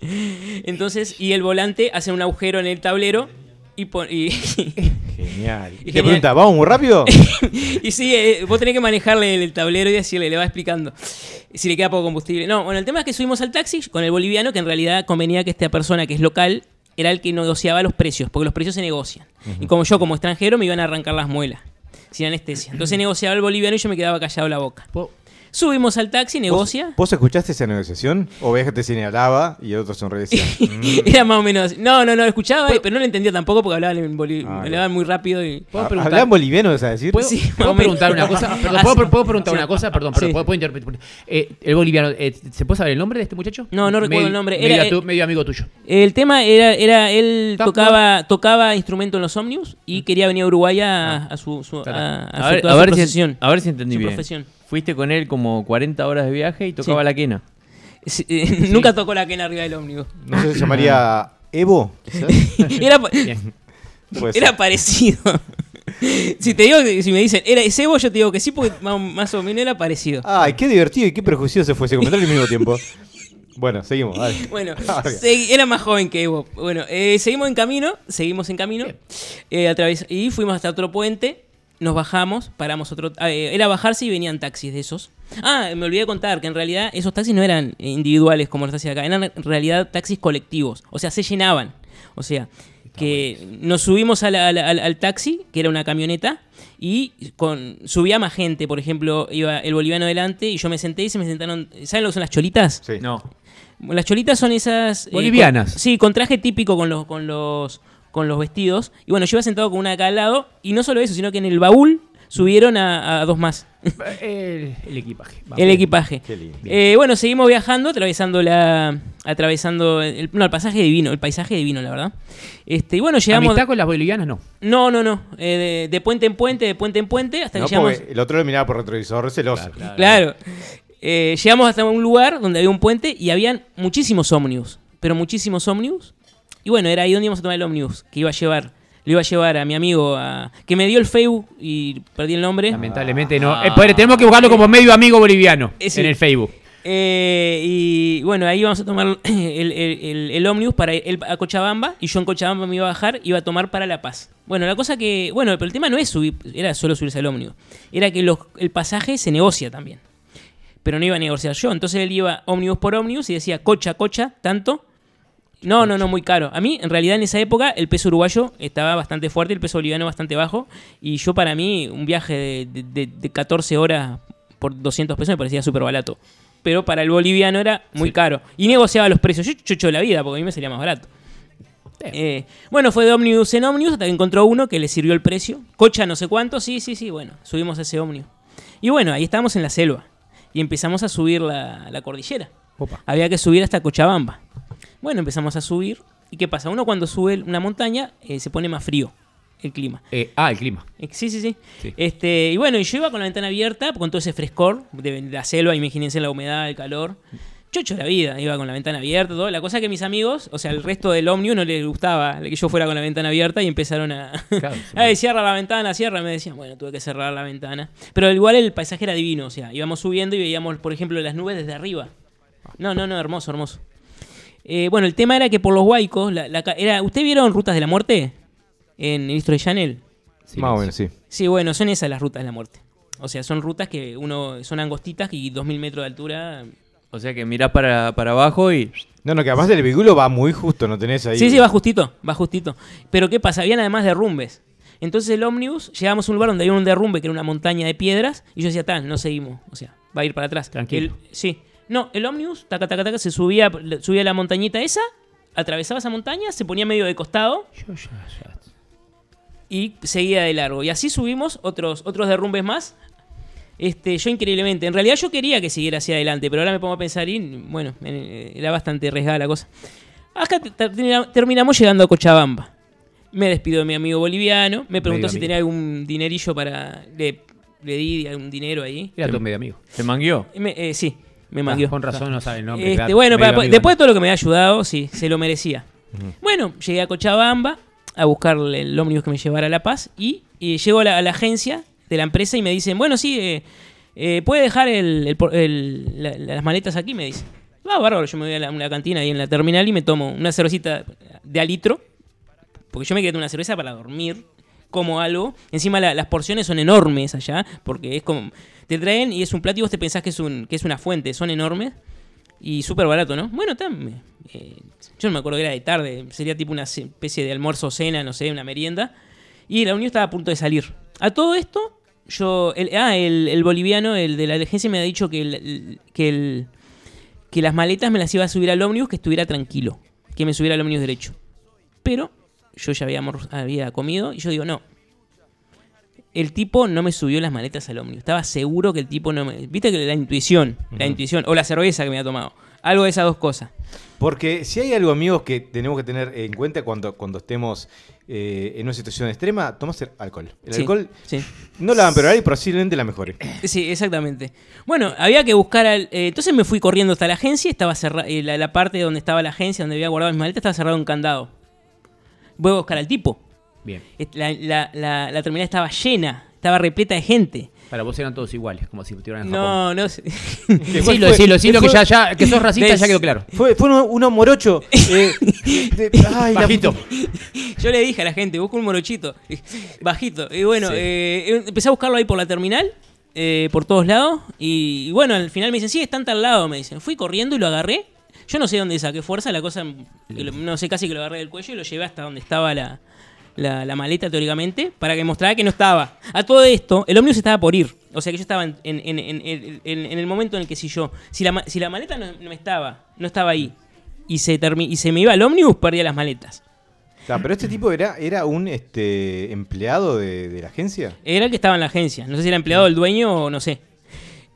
Entonces, y el volante hace un agujero en el tablero y, y, Genial. Y te Genial. pregunta, ¿vamos muy rápido? y sí, eh, vos tenés que manejarle el, el tablero y decirle, le va explicando si le queda poco combustible. No, bueno, el tema es que subimos al taxi con el boliviano, que en realidad convenía que esta persona que es local era el que negociaba los precios, porque los precios se negocian. Y como yo, como extranjero, me iban a arrancar las muelas, sin anestesia. Entonces negociaba el boliviano y yo me quedaba callado la boca. Subimos al taxi, negocia. ¿Vos, vos escuchaste esa negociación? ¿O ves que te señalaba y el otro sonreía "Mm"? Era más o menos. así. No, no, no, escuchaba, pero no lo entendía tampoco porque hablaban, en boli- Ah, hablaban muy rápido y. ¿Puedo "Ah? ¿Hablan boliviano, es a decir? ¿Puedo, Sí, puedo o preguntar una cosa? Perdón. ¿puedo, puedo preguntar una cosa? Perdón, perdón, Sí. ¿puedo, puedo interpretar? Eh, el boliviano, eh, ¿se puede saber el nombre de este muchacho? No, no recuerdo el nombre. Medio, Era, atu- medio amigo tuyo. El tema era, era él tocaba, tocaba instrumento en los ómnibus y quería venir a Uruguay a, a su, su- a, a A su- ver, a su ver si, a ver si entendí Su bien. profesión. Fuiste con él como 40 horas de viaje y tocaba Sí. la quena. Sí, eh, Nunca tocó la quena arriba del ómnibus. ¿No se llamaría Evo? quizás? Era, pa- Bien. Puede ser. era parecido. si te digo que- si me dicen, ¿era ese Evo? Yo te digo que sí, porque más, más o menos era parecido. Ay, qué divertido y qué prejuicioso fue ese comentario al mismo tiempo. Bueno, seguimos, dale. Bueno, Ah, bien. segui- era más joven que Evo. Bueno, eh, seguimos en camino, seguimos en camino. eh, atraves- y fuimos hasta otro puente, nos bajamos, paramos otro... ah, eh, era bajarse y venían taxis de esos. Ah, me olvidé de contar que en realidad esos taxis no eran individuales como los taxis de acá, eran en realidad taxis colectivos. O sea, se llenaban. O sea, que nos subimos a la- a la- al, al taxi, que era una camioneta, y con subía más gente. Por ejemplo, iba el boliviano delante y yo me senté y se me sentaron... ¿Saben lo que son las cholitas? Sí. No. Las cholitas son esas. eh, Bolivianas. con- sí, con traje típico con los, con los, con los vestidos. Y bueno, yo iba sentado con una de cada lado. Y no solo eso, sino que en el baúl subieron a, a dos más. El, el equipaje. Vamos. el equipaje. Qué lindo. Eh, bueno, seguimos viajando, atravesando la. atravesando el, no, el pasaje divino, el paisaje divino, la verdad. Este, y bueno, llegamos. Amistad con las bolivianas no. No, no, no. eh, de, de puente en puente, de puente en puente, hasta No, que llegamos. el otro lo miraba por retrovisor celoso. Claro. Eh, llegamos hasta un lugar donde había un puente y habían muchísimos ómnibus. Pero muchísimos ómnibus. Y bueno, era ahí donde íbamos a tomar el ómnibus. Que iba a llevar. Le iba a llevar a mi amigo a, que me dio el Facebook y perdí el nombre. Lamentablemente no. Eh, pues, tenemos que buscarlo como medio amigo boliviano Eh, sí. en el Facebook. Eh, y bueno, ahí íbamos a tomar el, el, el- el ómnibus para él a Cochabamba y yo en Cochabamba me iba a bajar, iba a tomar para La Paz. Bueno, la cosa que, bueno, pero el tema no es subir, era solo subirse al ómnibus, era que los- el pasaje se negocia también. Pero no iba a negociar yo, entonces él iba ómnibus por ómnibus y decía cocha, cocha, tanto. No, no, no, muy caro. A mí, en realidad, en esa época, el peso uruguayo estaba bastante fuerte, el peso boliviano bastante bajo. Y yo, para mí, un viaje de, de- de- de 14 horas por 200 pesos me parecía súper barato. Pero para el boliviano era muy caro. Y negociaba los precios. Yo chocho la vida, porque a mí me salía más barato. Eh, bueno, fue de ómnibus en ómnibus hasta que encontró uno que le sirvió el precio. Cocha no sé cuánto, sí, sí, sí, bueno, subimos a ese ómnibus. Y bueno, ahí estábamos en la selva. Y empezamos a subir la, la cordillera. Opa. Había que subir hasta Cochabamba. Bueno, empezamos a subir. ¿Y qué pasa? Uno cuando sube una montaña eh, se pone más frío el clima. Eh, ah, el clima. Eh, Sí, sí, sí. Sí. Este, y bueno, y yo iba con la ventana abierta, con todo ese frescor de la selva, imagínense la humedad, el calor. Chocho la vida, iba con la ventana abierta, todo. La cosa que mis amigos, o sea, el resto del ómnibus no les gustaba que yo fuera con la ventana abierta y empezaron a. Claro. Ay, cierra la ventana, cierra. Me decían, bueno, tuve que cerrar la ventana. Pero igual el paisaje era divino, o sea, íbamos subiendo y veíamos, por ejemplo, las nubes desde arriba. No, no, no, hermoso, hermoso. Eh, bueno, el tema era que por los huaicos, la, la era, ¿usted vieron Rutas de la Muerte? En el History Channel. Sí, Más o sí. menos, sí. Sí, bueno, son esas las rutas de la muerte. O sea, son rutas que uno son angostitas y 2000 metros de altura. O sea que mirás para, para abajo y. No, no, que además el vehículo va muy justo, no tenés ahí. Sí, sí, va justito, va justito. Pero ¿qué pasa? Habían además derrumbes. Entonces el ómnibus, llegamos a un lugar donde había un derrumbe que era una montaña de piedras y yo decía, tal, no seguimos. O sea, va a ir para atrás. Tranquilo. El- sí. No, el ómnibus, taca, taca, taca, se subía, subía la montañita esa, atravesaba esa montaña, se ponía medio de costado y seguía de largo. Y así subimos otros, otros derrumbes más. Este, yo increíblemente, en realidad yo quería que siguiera hacia adelante, pero ahora me pongo a pensar y bueno, eh, era bastante arriesgada la cosa. Acá te- termina- terminamos llegando a Cochabamba. Me despido de mi amigo boliviano, me preguntó Medio si amigo. tenía algún dinerillo para... Le, le di algún dinero ahí. Era tu medio amigo. ¿Se mangueó? Me- eh, sí, me Ah, mangueó. con razón no sabe el nombre. Este, claro. bueno, para- amigo después de todo lo que me ha ayudado, sí, se lo merecía. Bueno, llegué a Cochabamba a buscarle el ómnibus que me llevara a La Paz y, y llego a la, a la agencia de la empresa y me dicen, bueno, sí, eh, eh, puede dejar el- el por- el- la- las maletas aquí, me dice. Va, bárbaro, yo me voy a la- una cantina ahí en la terminal y me tomo una cervecita de a litro, porque yo me quedé una cerveza para dormir, como algo. Encima la- las porciones son enormes allá, porque es como... Te traen y es un plato y vos te pensás que es, un, que es una fuente, son enormes. Y súper barato, ¿no? Bueno, tam- eh, yo no me acuerdo que era de tarde, sería tipo una especie de almuerzo, cena, no sé, una merienda. Y la unión estaba a punto de salir. A todo esto, yo. El, ah, el, boliviano, el de la agencia, me ha dicho que, el- que, el, que las maletas me las iba a subir al ómnibus, que estuviera tranquilo, que me subiera al ómnibus derecho. Pero yo ya había, había comido y yo digo, no. El tipo no me subió las maletas al ómnibus. Estaba seguro que el tipo no me. Viste que la intuición, la intuición, o la cerveza que me había tomado. Algo de esas dos cosas. Porque si hay algo, amigos, que tenemos que tener en cuenta cuando, cuando estemos eh, en una situación extrema, tomarse alcohol. El Sí, alcohol sí. no la van a y posiblemente la mejore. Sí, exactamente. Bueno, había que buscar al. eh, entonces me fui corriendo hasta la agencia. Estaba cerrada. la, la parte donde estaba la agencia, donde había guardado mis maletas, estaba cerrado un candado. Voy a buscar al tipo. Bien. La, la- la- la terminal estaba llena, estaba repleta de gente. Para vos eran todos iguales, como si estuvieran en Japón. No, no sé. Decilo, decilo, decilo que ya, ya, que sos racista, Des- ya quedó claro. Fue, fue uno, uno morocho. eh, de- ay, Bajito. Yo le dije a la gente, busco un morochito, bajito. Y bueno, eh, empecé a buscarlo ahí por la terminal, eh, por todos lados. Y, y bueno, al final me dicen, sí, está en tal lado, me dicen. Fui corriendo y lo agarré. Yo no sé dónde saqué fuerza, la cosa, no sé, casi que lo agarré del cuello y lo llevé hasta donde estaba la, la, la maleta teóricamente, para que mostrara que no estaba. A todo esto, el ómnibus estaba por ir. O sea que yo estaba en, el momento en el que si yo, si la, si la maleta no, no estaba, no estaba ahí, y se, y se me iba el ómnibus, perdía las maletas. Ah, pero este tipo era, era un este, empleado de, de la agencia. Era el que estaba en la agencia. No sé si era empleado del dueño o no sé.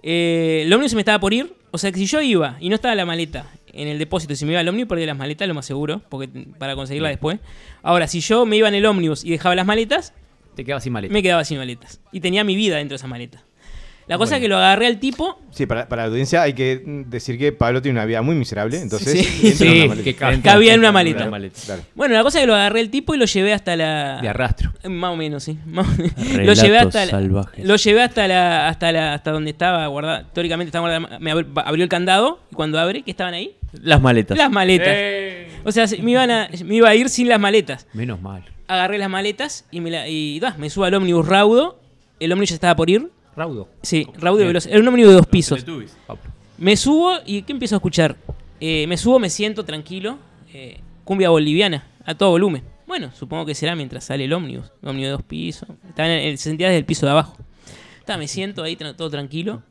Eh, el ómnibus se me estaba por ir. O sea que si yo iba y no estaba la maleta en el depósito. Si me iba al ómnibus, perdía las maletas, lo más seguro, porque para conseguirla después. Ahora, si yo me iba en el ómnibus y dejaba las maletas, Te quedabas sin maleta. me quedaba sin maletas. Y tenía mi vida dentro de esas maletas. La cosa es que lo agarré al tipo. Sí, para, para la audiencia hay que decir que Pablo tiene una vida muy miserable, entonces Sí. en Sí, una maleta. que ca- Cabía en una maleta. Claro. Bueno, la cosa es que lo agarré al tipo y lo llevé hasta la. De arrastro. Eh, Más o menos, sí. Lo llevé hasta la, salvajes. lo llevé hasta la, hasta la, hasta donde estaba guardada. Teóricamente estaba guardada. Me abri- abrió el candado y cuando abre, ¿qué estaban ahí? Las maletas. Las maletas. O sea, se- me, iban a, me iba a ir sin las maletas. Menos mal. Agarré las maletas y me, la, y, da, me subo al ómnibus raudo. El ómnibus ya estaba por ir. Raudo. Sí, raudo y veloz. Era un ómnibus de dos pisos. Me subo y ¿qué empiezo a escuchar? Eh, me subo, me siento tranquilo. eh, cumbia boliviana, a todo volumen. Bueno, supongo que será mientras sale el ómnibus. Un ómnibus de dos pisos. Estaba en el, se sentía desde el piso de abajo. Está, me siento ahí tra- todo tranquilo.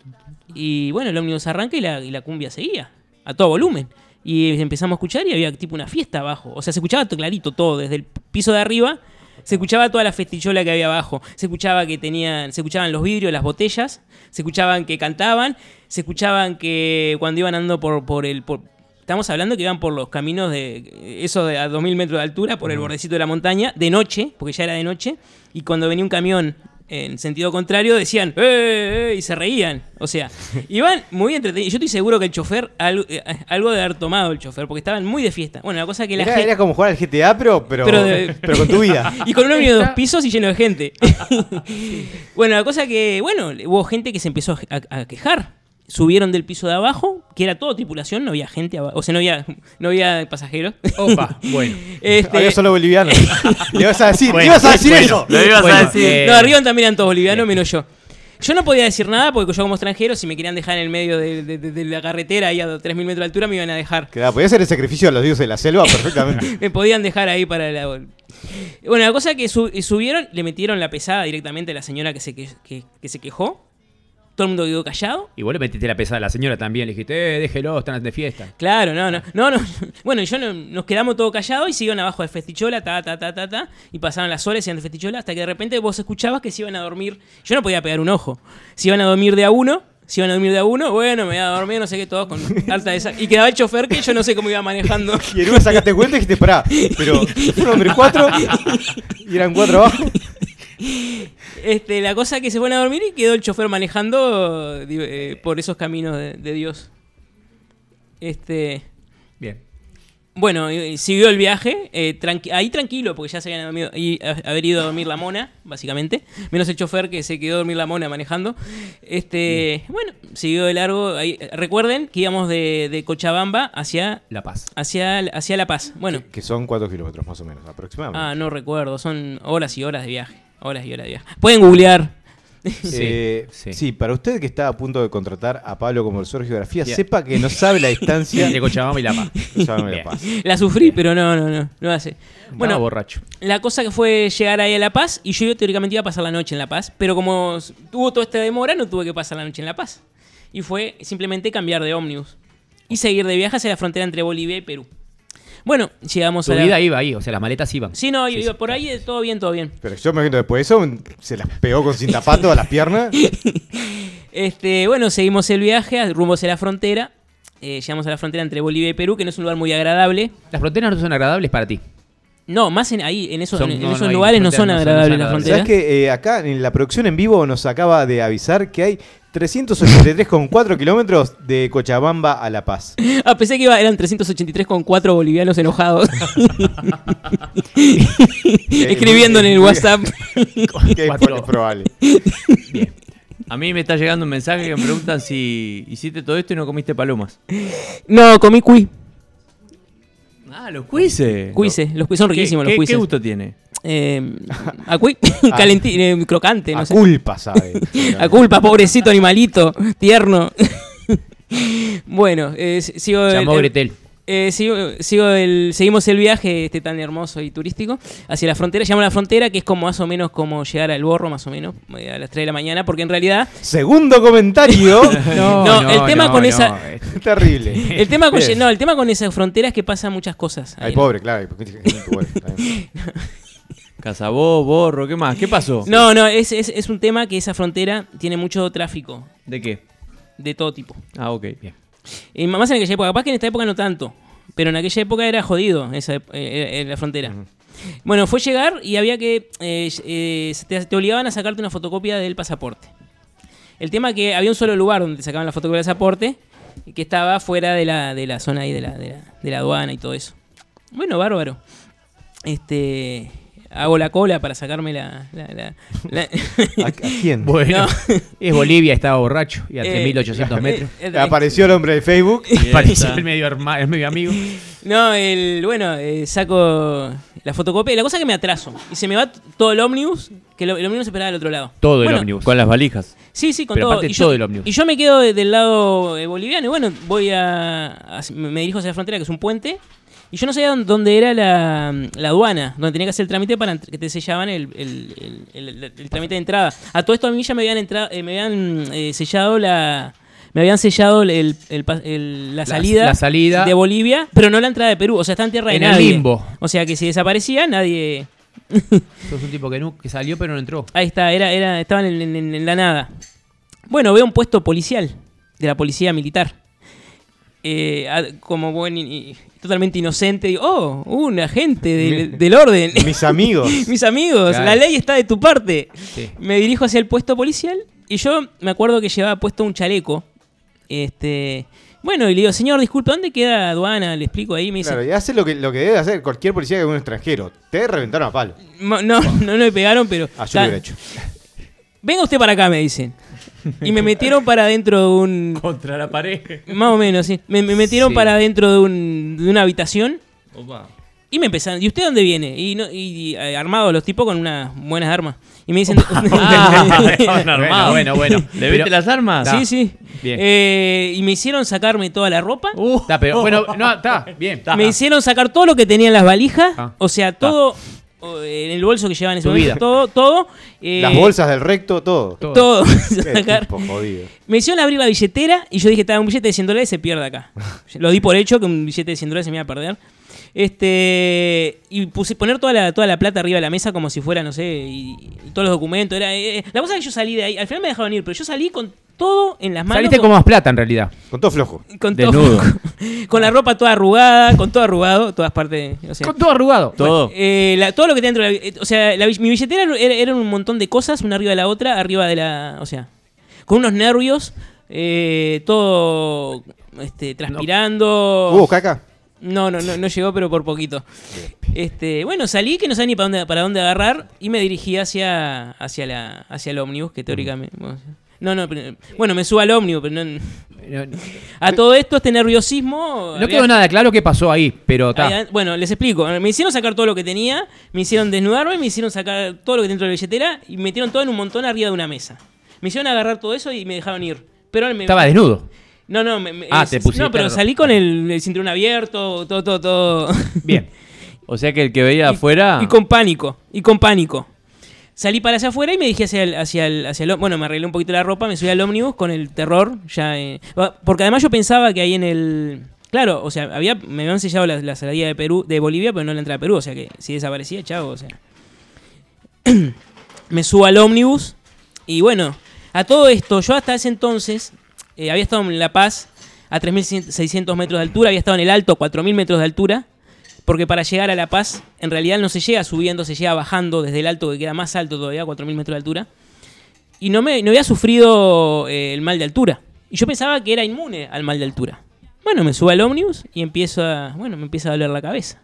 Y bueno, el ómnibus arranca y la, y la cumbia seguía. A todo volumen. Y empezamos a escuchar y había tipo una fiesta abajo. O sea, se escuchaba todo clarito todo. Desde el piso de arriba se escuchaba toda la festichola que había abajo. Se escuchaba que tenían, se escuchaban los vidrios, las botellas. Se escuchaban que cantaban. Se escuchaban que cuando iban andando por, por el... por- estamos hablando que iban por los caminos de... Eso de a 2000 metros de altura, por el bordecito de la montaña, de noche, porque ya era de noche. Y cuando venía un camión en sentido contrario, decían ¡Eh, eh! y se reían. O sea, iban muy entretenidos. Yo estoy seguro que el chofer, algo, eh, algo de haber tomado el chofer, porque estaban muy de fiesta. Bueno, la cosa es que la Era, gente... era como jugar al GTA, pero, pero, Pero de- pero con tu vida. Y con un ómnibus de dos pisos y lleno de gente. bueno, la cosa que, bueno, hubo gente que se empezó a quejar. Subieron del piso de abajo, que era todo tripulación, no había gente abajo, o sea, no había, no había pasajeros. Opa, bueno. Este, Había solo bolivianos. Le ibas a decir, Bueno, ibas a decir bueno, eso. Lo ibas Bueno, a decir. eh, no, arriba también eran todos bolivianos, menos yo. Yo no podía decir nada porque yo como extranjero, si me querían dejar en el medio de, de- de- de la carretera, ahí a 3.000 metros de altura, me iban a dejar. Claro, podía hacer el sacrificio a los dioses de la selva perfectamente. Me podían dejar ahí para la... Bueno, la cosa es que su- subieron, le metieron la pesada directamente a la señora que se, que, que- que se quejó. Todo el mundo quedó callado. Y vos le metiste la pesada a la señora también. Le dijiste, eh, déjelo, están de fiesta. Claro, no, no, no, no. Bueno, y yo no- nos quedamos todos callados y siguieron abajo de Festichola, ta, ta, ta, ta, ta, y pasaban las horas y iban de Festichola hasta que de repente vos escuchabas que se iban a dormir. Yo no podía pegar un ojo. Se iban a dormir de a uno, se iban a dormir de a uno, bueno, me iba a dormir, no sé qué, todos con alta de Y quedaba el chofer que yo no sé cómo iba manejando. Y en una sacaste cuenta y dijiste, pará, pero fueron entre cuatro y eran cuatro abajo. Este, la cosa que se fueron a dormir y quedó el chofer manejando eh, por esos caminos de, de Dios. Este. Bien. Bueno, y- y siguió el viaje, eh, tranqui- ahí tranquilo, porque ya se habían dormido, y a- haber ido a dormir la mona, básicamente. Menos el chofer que se quedó a dormir la mona manejando. Este, bueno, siguió de largo. ahí- recuerden que íbamos de, de Cochabamba hacia, La Paz. hacia, hacia La Paz. Bueno, Que son cuatro kilómetros más o menos, aproximadamente. ah, no recuerdo, son horas y horas de viaje. Horas y horas de viaje. Pueden googlear. Eh, sí. sí. para usted que está a punto de contratar a Pablo como profesor de geografía, sepa que no sabe la distancia De Cochabamba y La Paz. La Bien. Paz. La sufrí, pero no, no, no, no hace. Bueno, borracho. La cosa que fue llegar ahí a La Paz y yo teóricamente iba a pasar la noche en La Paz, pero como tuvo toda esta demora no tuve que pasar la noche en La Paz. Y fue simplemente cambiar de ómnibus y seguir de viaje hacia la frontera entre Bolivia y Perú. Bueno, llegamos Tu a la... vida iba ahí, o sea, las maletas iban. Sí, no, Sí, iba sí. por ahí, todo bien, todo bien. Pero yo me imagino después de eso, se las pegó con cinta pato a las piernas. Este, bueno, seguimos el viaje rumbo hacia la frontera. Eh, llegamos a la frontera entre Bolivia y Perú, que no es un lugar muy agradable. Las fronteras no son agradables para ti. No, más en ahí, en esos, Son- en no, esos no, hay lugares no son agradables las fronteras. ¿Sabes que acá en la producción en vivo nos acaba de avisar que hay 383,4 kilómetros de Cochabamba a La Paz? Ah, pensé que iba, eran 383 con cuatro bolivianos enojados. Escribiendo en el WhatsApp. que es probable. Bien. A mí me está llegando un mensaje que me preguntan si hiciste todo esto y no comiste palomas. No, comí cuy. Ah, los cuises. Cuises, los cuises son ¿Qué- riquísimos qué, los cuises. ¿Qué gusto tiene? Eh, a cuy, calenti- eh, crocante, no a sé. culpa, ¿sabe? A culpa, pobrecito animalito, tierno. bueno, eh, sigo. Llamó el- Gretel. Eh, sigo, sigo el, seguimos el viaje este tan hermoso y turístico hacia la frontera. Llamamos a la frontera, que es como más o menos como llegar al borro, más o menos, eh, a las 3 de la mañana, porque en realidad. Segundo comentario. No, el tema con esa- Terrible. El tema, con, no, el tema con esa frontera es que pasan muchas cosas. Ay, ahí. pobre, claro. Cazabó, borro, ¿qué más? ¿Qué pasó? No, no, es, es, es un tema que esa frontera tiene mucho tráfico ¿De qué? de todo tipo. Ah, ok. Bien. Y más en aquella época, capaz que en esta época no tanto. Pero en aquella época era jodido esa, eh, eh, la frontera. Bueno, fue llegar y había que. eh, te, te obligaban a sacarte una fotocopia del pasaporte. El tema que había un solo lugar donde te sacaban la fotocopia del pasaporte que estaba fuera de la, de la zona ahí de la, de, la, de la aduana y todo eso. Bueno, bárbaro. Este. Hago la cola para sacarme la. la- la- la- ¿A, a quién? Bueno, No. es Bolivia, estaba borracho y a Eh, 3.800 metros. eh, Apareció el hombre de Facebook. Pareció está. el medio, herma- el medio amigo. No, el, bueno, eh, saco la fotocopia. La cosa es que me atraso. Y se me va todo el ómnibus, que lo- el ómnibus esperaba al otro lado. Todo el ómnibus. Con las valijas. Sí, sí, con Pero todo. aparte y yo, todo el ómnibus. Y yo me quedo de- del lado eh, boliviano. Y bueno, voy a, a- Me dirijo hacia la frontera, que es un puente. Y yo no sabía dónde- era la, la aduana, donde tenía que hacer el trámite para que te sellaban el, el- el- el- el- el trámite de entrada. A todo esto a mí ya me habían, entrado, me habían eh, sellado la. Me habían sellado el- el- el el- la, La- salida la salida. de Bolivia, pero no la entrada de Perú. O sea, está en tierra de En el nadie. limbo. O sea, que si desaparecía, nadie. Sos un tipo que, que salió pero no entró. Ahí está, era, era, estaban en, en- en la nada. Bueno, veo un puesto policial de la policía militar. Eh, como buen y- totalmente inocente, digo, oh, un agente del, del orden. Mis amigos. Mis amigos, Claro. la ley está de tu parte. Sí. Me dirijo hacia el puesto policial y yo me acuerdo que llevaba puesto un chaleco. Este, bueno, y le digo, señor, disculpe, ¿dónde queda aduana? Le explico ahí, me dice, Claro, y hace lo que, lo que debe hacer cualquier policía que es un extranjero. Te reventaron a palo. "Ma- no, no, no me pegaron, pero... Ah, yo lo hubiera hecho. Venga usted para acá, me dicen. Y me metieron para adentro de un... Contra la pared. Más o menos, sí. Me, me metieron Sí. para adentro de, un, de una habitación Opa. y me empezaron. ¿Y usted dónde viene? Y, no, y, eh, armados los tipos con unas buenas armas. Y me dicen. Ah. Bueno, bueno, bueno. ¿Le viste las armas? sí, sí. Bien. Eh, y me hicieron sacarme toda la ropa. Está, pero bueno, no, está, bien. me hicieron sacar todo lo que tenía en las valijas. Ah. O sea, todo en el bolso que llevaba en ese Tu momento. vida. Todo, todo. eh, Las bolsas del recto, todo. Todo. Todo. Qué sacar. tipo jodido. Me hicieron abrir la billetera y yo dije, estaba un billete de 100 dólares se pierde acá. Lo di por hecho que un billete de 100 dólares se me iba a perder. Este y puse poner toda la, toda la plata arriba de la mesa como si fuera, no sé, y, y todos los documentos. Era, eh, la cosa es que yo salí de ahí, al final me dejaron ir, pero yo salí con todo en las manos. Saliste con, con más plata en realidad. Con todo flojo. con todo- Desnudo. con la ropa toda arrugada, con todo arrugado, todas partes. O sea, Con todo arrugado. Todo. eh, la- todo lo que tenía dentro de la, eh, O sea, la mi billetera era, era un montón de cosas, una arriba de la otra, arriba de la. O sea, con unos nervios, eh, todo este, transpirando. ¿Hubo caca? No, no, no, no llegó, pero por poquito. Este, bueno, salí que no sabía ni para dónde, para dónde agarrar y me dirigí hacia, hacia, la, hacia el ómnibus, que teóricamente. No, no, pero- bueno, me subo al ómnibus, pero no. A todo esto, este nerviosismo. no había- quedó nada claro qué pasó ahí, pero bueno, les explico. Me hicieron sacar todo lo que tenía, me hicieron desnudarme, me hicieron sacar todo lo que dentro de la billetera y me metieron todo en un montón arriba de una mesa. Me hicieron agarrar todo eso y me dejaron ir. Pero me, Estaba desnudo. No, no, me, Ah, es- te pusiste No, pero salí con el, el cinturón abierto, todo, todo, todo. Bien. O sea que el que veía Y- afuera. Y con pánico, y con pánico. Salí para allá afuera y me dirigí hacia el, hacia el, hacia el- Bueno, me arreglé un poquito la ropa, me subí al ómnibus con el terror. ya eh, Porque además yo pensaba que ahí en el... Claro, o sea, había, me habían sellado la, la salida de Perú, de Bolivia, pero no la entrada de Perú. O sea que si desaparecía, chavo, o sea. me subo al ómnibus y bueno, a todo esto, yo hasta ese entonces eh, había estado en La Paz a 3.600 metros de altura, había estado en el Alto a 4.000 metros de altura, porque para llegar a La Paz en realidad no se llega subiendo, se llega bajando desde el Alto, que queda más alto todavía, a 4.000 metros de altura, y no, me, no había sufrido eh, el mal de altura. Y yo pensaba que era inmune al mal de altura. Bueno, me subo al ómnibus y empiezo a, bueno, me empieza a doler la cabeza.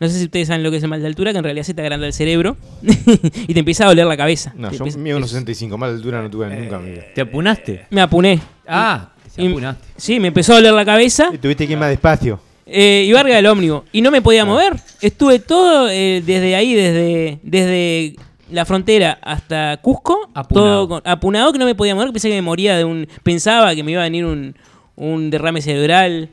No sé si ustedes saben lo que es el mal de altura, que en realidad se te agranda el cerebro y te empieza a doler la cabeza. No, Te yo empieza- mido unos 65, más de altura no tuve nunca. amigo. ¿Te apunaste? Me apuné. Ah, se Y- apunaste. Sí, me empezó a doler la cabeza. Y tuviste que ir más despacio. Eh, iba arriba del ómnibus y no me podía mover. Estuve todo eh, desde ahí, desde, desde la frontera hasta Cusco, Apunado. todo con- apunado que no me podía mover. Pensé que me moría de un. Pensaba que me iba a venir un, un derrame cerebral.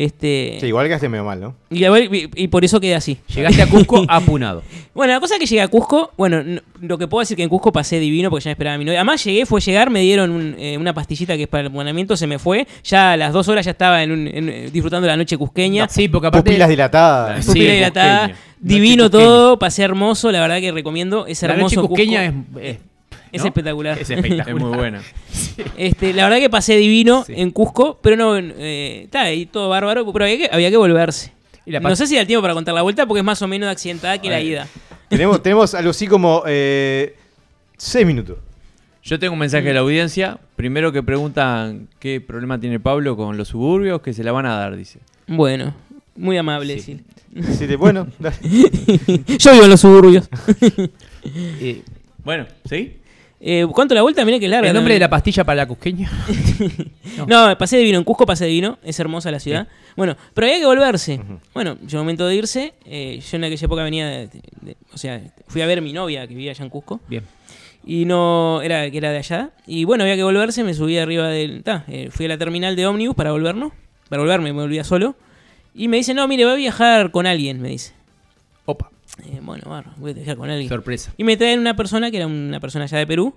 Este, Sí, igual quedaste medio mal, ¿no? y, y- y por eso quedé así. Llegaste a Cusco apunado. Bueno, la cosa es que llegué a Cusco, bueno, no- lo que puedo decir que en Cusco pasé divino porque ya me esperaba mi novia. Además llegué, fue llegar, me dieron un, eh, una pastillita que es para el apunamiento, se me fue. Ya a las dos horas ya estaba en un- en- disfrutando de la noche cusqueña. Sí, porque aparte. Pupilas dilatadas. Sí, Pupila dilatada, cusqueña. divino todo, pasé hermoso, la verdad que recomiendo, es La noche hermoso cusqueña Cusco. es, es- Es espectacular. Es espectacular. Es muy buena. Este, la verdad que pasé divino Sí. en Cusco, pero no, eh, está ahí todo bárbaro, pero había que, había que volverse. Y la No sé si da tiempo para contar la vuelta porque es más o menos accidentada que la ida. Tenemos, tenemos algo así como eh, seis minutos. Yo tengo un mensaje de la audiencia. Primero que preguntan qué problema tiene Pablo con los suburbios, que se la van a dar, dice. Bueno, muy amable decir. Así de, bueno, dale. Yo vivo en los suburbios. Eh, Bueno, ¿sí? Eh, ¿Cuánto la vuelta? Mira que larga. ¿El nombre ¿no? de la pastilla para la cusqueña? No, pasé divino. En Cusco pasé divino. Es hermosa la ciudad. Bueno, pero había que volverse. Bueno, llegó el momento de irse. Eh, yo en aquella época venía de, de- O sea, fui a ver a mi novia que vivía allá en Cusco. Bien. Y no. Era que era de allá. Y bueno, había que volverse. Me subí arriba del. ta, eh, fui a la terminal de ómnibus para volvernos. Para volverme, me volvía solo. Y me dice, no, mire, voy a viajar con alguien, me dice. Opa, Eh, bueno, barro, voy a viajar con alguien. sorpresa. Y me traen una persona que era una persona allá de Perú.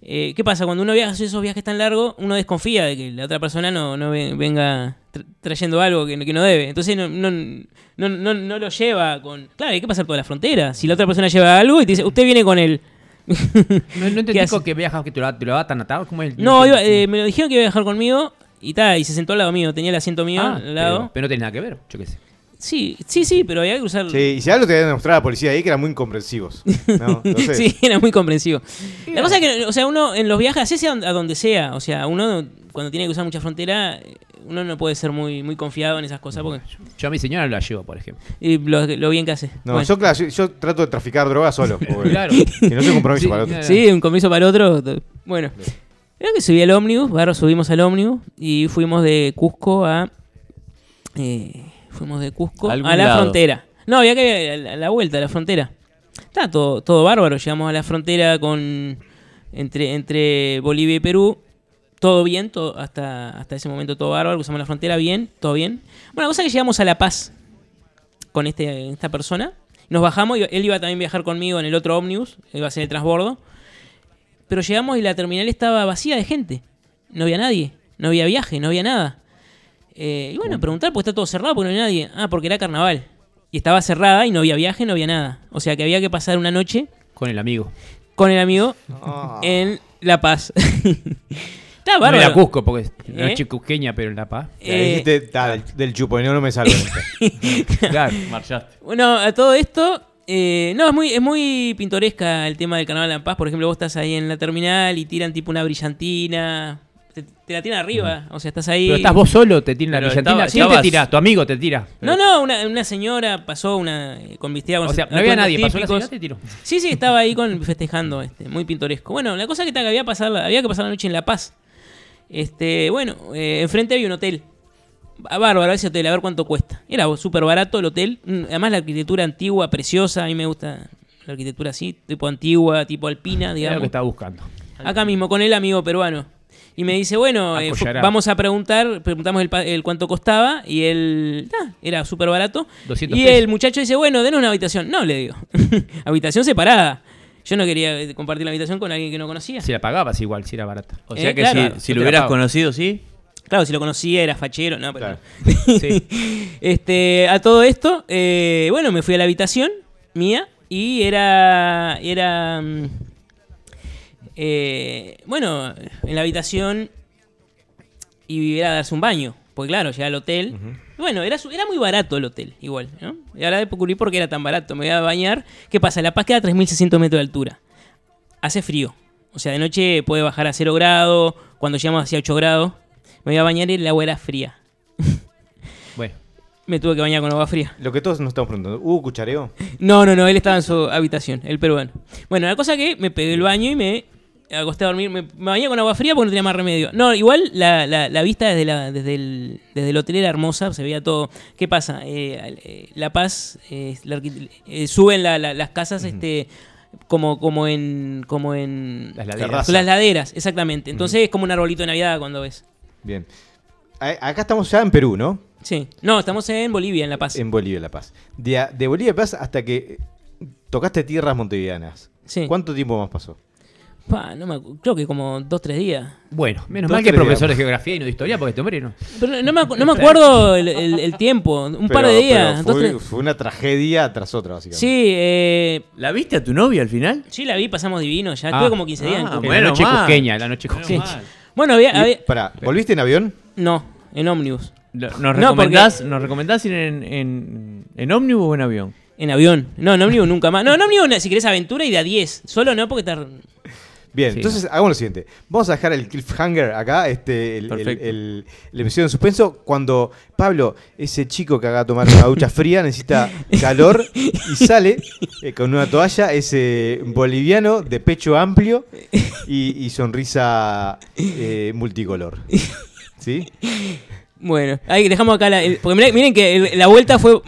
Eh, ¿Qué pasa? Cuando uno viaja esos viajes tan largos, uno desconfía de que la otra persona no, no ve- venga tra- trayendo algo que, no- que no debe. Entonces no, no, no, no, no lo lleva con... Claro, hay que pasar toda la frontera. Si la otra persona lleva algo y te dice, usted viene con él. No, no entendí que viajas que te lo, te lo tan atado. ¿Cómo es? No, iba- eh, me lo dijeron que iba a viajar conmigo y tal, y se sentó al lado mío. Tenía el asiento mío Ah, al lado. Pero, pero no tiene nada que ver, yo qué sé. Sí, sí, sí, pero había que cruzar... Sí, y si algo te había demostrado a la policía ahí que eran muy incomprensivos. ¿no? Sí, era muy comprensivo. La cosa es que, o sea, uno en los viajes, así sea a donde sea, o sea, uno cuando tiene que usar mucha frontera, uno no puede ser muy, muy confiado en esas cosas porque Yo a mi señora la llevo, por ejemplo. y lo, lo bien que hace. No, Bueno, yo, claro, yo, yo trato de traficar drogas solo. porque- Claro. Que no un compromiso Sí, para otro. claro. sí, un compromiso para el otro. Bueno, creo que subí al ómnibus, barro, subimos al ómnibus y fuimos de Cusco a. eh, fuimos de Cusco A la lado. frontera. No, había que la, a la vuelta, a la frontera. Está todo, todo bárbaro. Llegamos a la frontera con entre, entre Bolivia y Perú. Todo bien, todo, hasta, hasta ese momento todo bárbaro. Cruzamos la frontera bien, todo bien. Bueno, la cosa es que llegamos a La Paz con este, esta persona. Nos bajamos, y él iba también a viajar conmigo en el otro ómnibus, iba a ser el transbordo. Pero llegamos y la terminal estaba vacía de gente. No había nadie, no había viaje, no había nada. Eh, y bueno, preguntar, pues está todo cerrado porque no había nadie. Ah, porque era carnaval. Y estaba cerrada y no había viaje, no había nada. O sea que había que pasar una noche Con el amigo. con el amigo Ah. en La Paz. está No bárbaro. era Cusco, porque no ¿Eh? es cusqueña, pero en La Paz. Ahí Eh, dijiste, "Ta, del, del chupo, y no, no me salgo. de esta". Claro. Marchaste. Bueno, a todo esto, eh, no, es muy, es muy pintoresca el tema del carnaval de La Paz. Por ejemplo, vos estás ahí en la terminal y tiran tipo una brillantina. Te, te la tiran arriba. O sea, estás ahí. Pero estás vos solo, te tiran la brillantina. ¿Quién te tira? Tu amigo te tira. No, no, una, una señora pasó una eh, con vestida con O sea, no había nadie, pasó la señora te tiró. Sí, sí, estaba ahí con festejando, este, muy pintoresco. Bueno, la cosa que, que había, pasar, había que pasar la noche en La Paz. Este, bueno, eh, enfrente había un hotel. Ah, Bárbaro ese hotel, a ver cuánto cuesta. Era súper barato el hotel. Mm, Además, la arquitectura antigua, preciosa. A mí me gusta la arquitectura así, tipo antigua, tipo alpina, Era lo digamos. que estaba buscando. Acá mismo, con el amigo peruano. Y me dice, bueno, eh, vamos a preguntar, preguntamos el, cuánto costaba y él, ah, era súper barato. 200 y pesos. el muchacho dice, bueno, denos una habitación. No, le digo, habitación separada. Yo no quería eh, compartir la habitación con alguien que no conocía. Si la pagabas igual, si era barata. O sea Eh, que claro. si, si lo hubieras conocido, sí. Claro, si lo conocía era fachero, no, pero... Claro. Sí. este, a todo esto, eh, bueno, me fui a la habitación mía y era, era, mm, eh, bueno, en la habitación y era a darse un baño, porque claro, llegué al hotel. Bueno, era muy barato el hotel, igual, ¿no? Y ahora descubrí por qué era tan barato. Me voy a bañar. ¿Qué pasa? La Paz queda a 3.600 metros de altura. Hace frío. O sea, de noche puede bajar a 0 grados. Cuando llegamos hacia 8 grados. Me voy a bañar y el agua era fría. Bueno, Me tuve que bañar con agua fría. Lo que todos nos estamos preguntando, ¿hubo cuchareo? No, no, no, él estaba en su habitación, el peruano. Bueno, la cosa que me pegué el baño y me acosté a dormir. Me, me bañé con agua fría porque no tenía más remedio. No, igual la, la- la vista desde, la, desde, el, desde el hotel era hermosa, se veía todo. ¿Qué pasa? Eh, eh, la Paz, eh, eh, suben la- la- las casas este como, como en... Como en las laderas. Las laderas, exactamente. Entonces es como un arbolito de Navidad cuando ves. Bien. A- Acá estamos ya en Perú, ¿no? Sí. No, estamos en Bolivia, en La Paz. En Bolivia, La Paz. De, Bolivia, La Paz hasta que tocaste tierras montevideanas. Sí. ¿Cuánto tiempo más pasó? Pa, no me acu- creo que como dos, tres días. Bueno, menos Dos, mal que profesor de geografía y no de historia, porque este hombre no. Pero no me, acu- no me acuerdo el, el- el tiempo. Un par de días. dos, fue, una tragedia tras otra, básicamente. Sí, eh, ¿La viste a tu novia al final? sí, la vi, pasamos divino. Ya Ah, estuve como 15 días. en ah. En Bueno, la noche mal. cusqueña, la noche cusqueña. Bueno, había- pará, ¿volviste en avión? No, en ómnibus. ¿Nos No, recomendás, ¿nos recomendás ir en, en, en ómnibus o en avión? En avión. No, en ómnibus nunca más. No, en ómnibus si querés aventura y de a 10. Solo no porque está... Bien, Sí. entonces hagamos lo siguiente. Vamos a dejar el cliffhanger acá, este, el, el, Perfecto. el- el episodio en suspenso. Cuando Pablo, ese chico que haga tomar una ducha fría, necesita calor y sale eh, con una toalla, ese boliviano de pecho amplio y, y sonrisa eh, multicolor. ¿Sí? Bueno, ahí dejamos acá la... porque miren, miren que la vuelta fue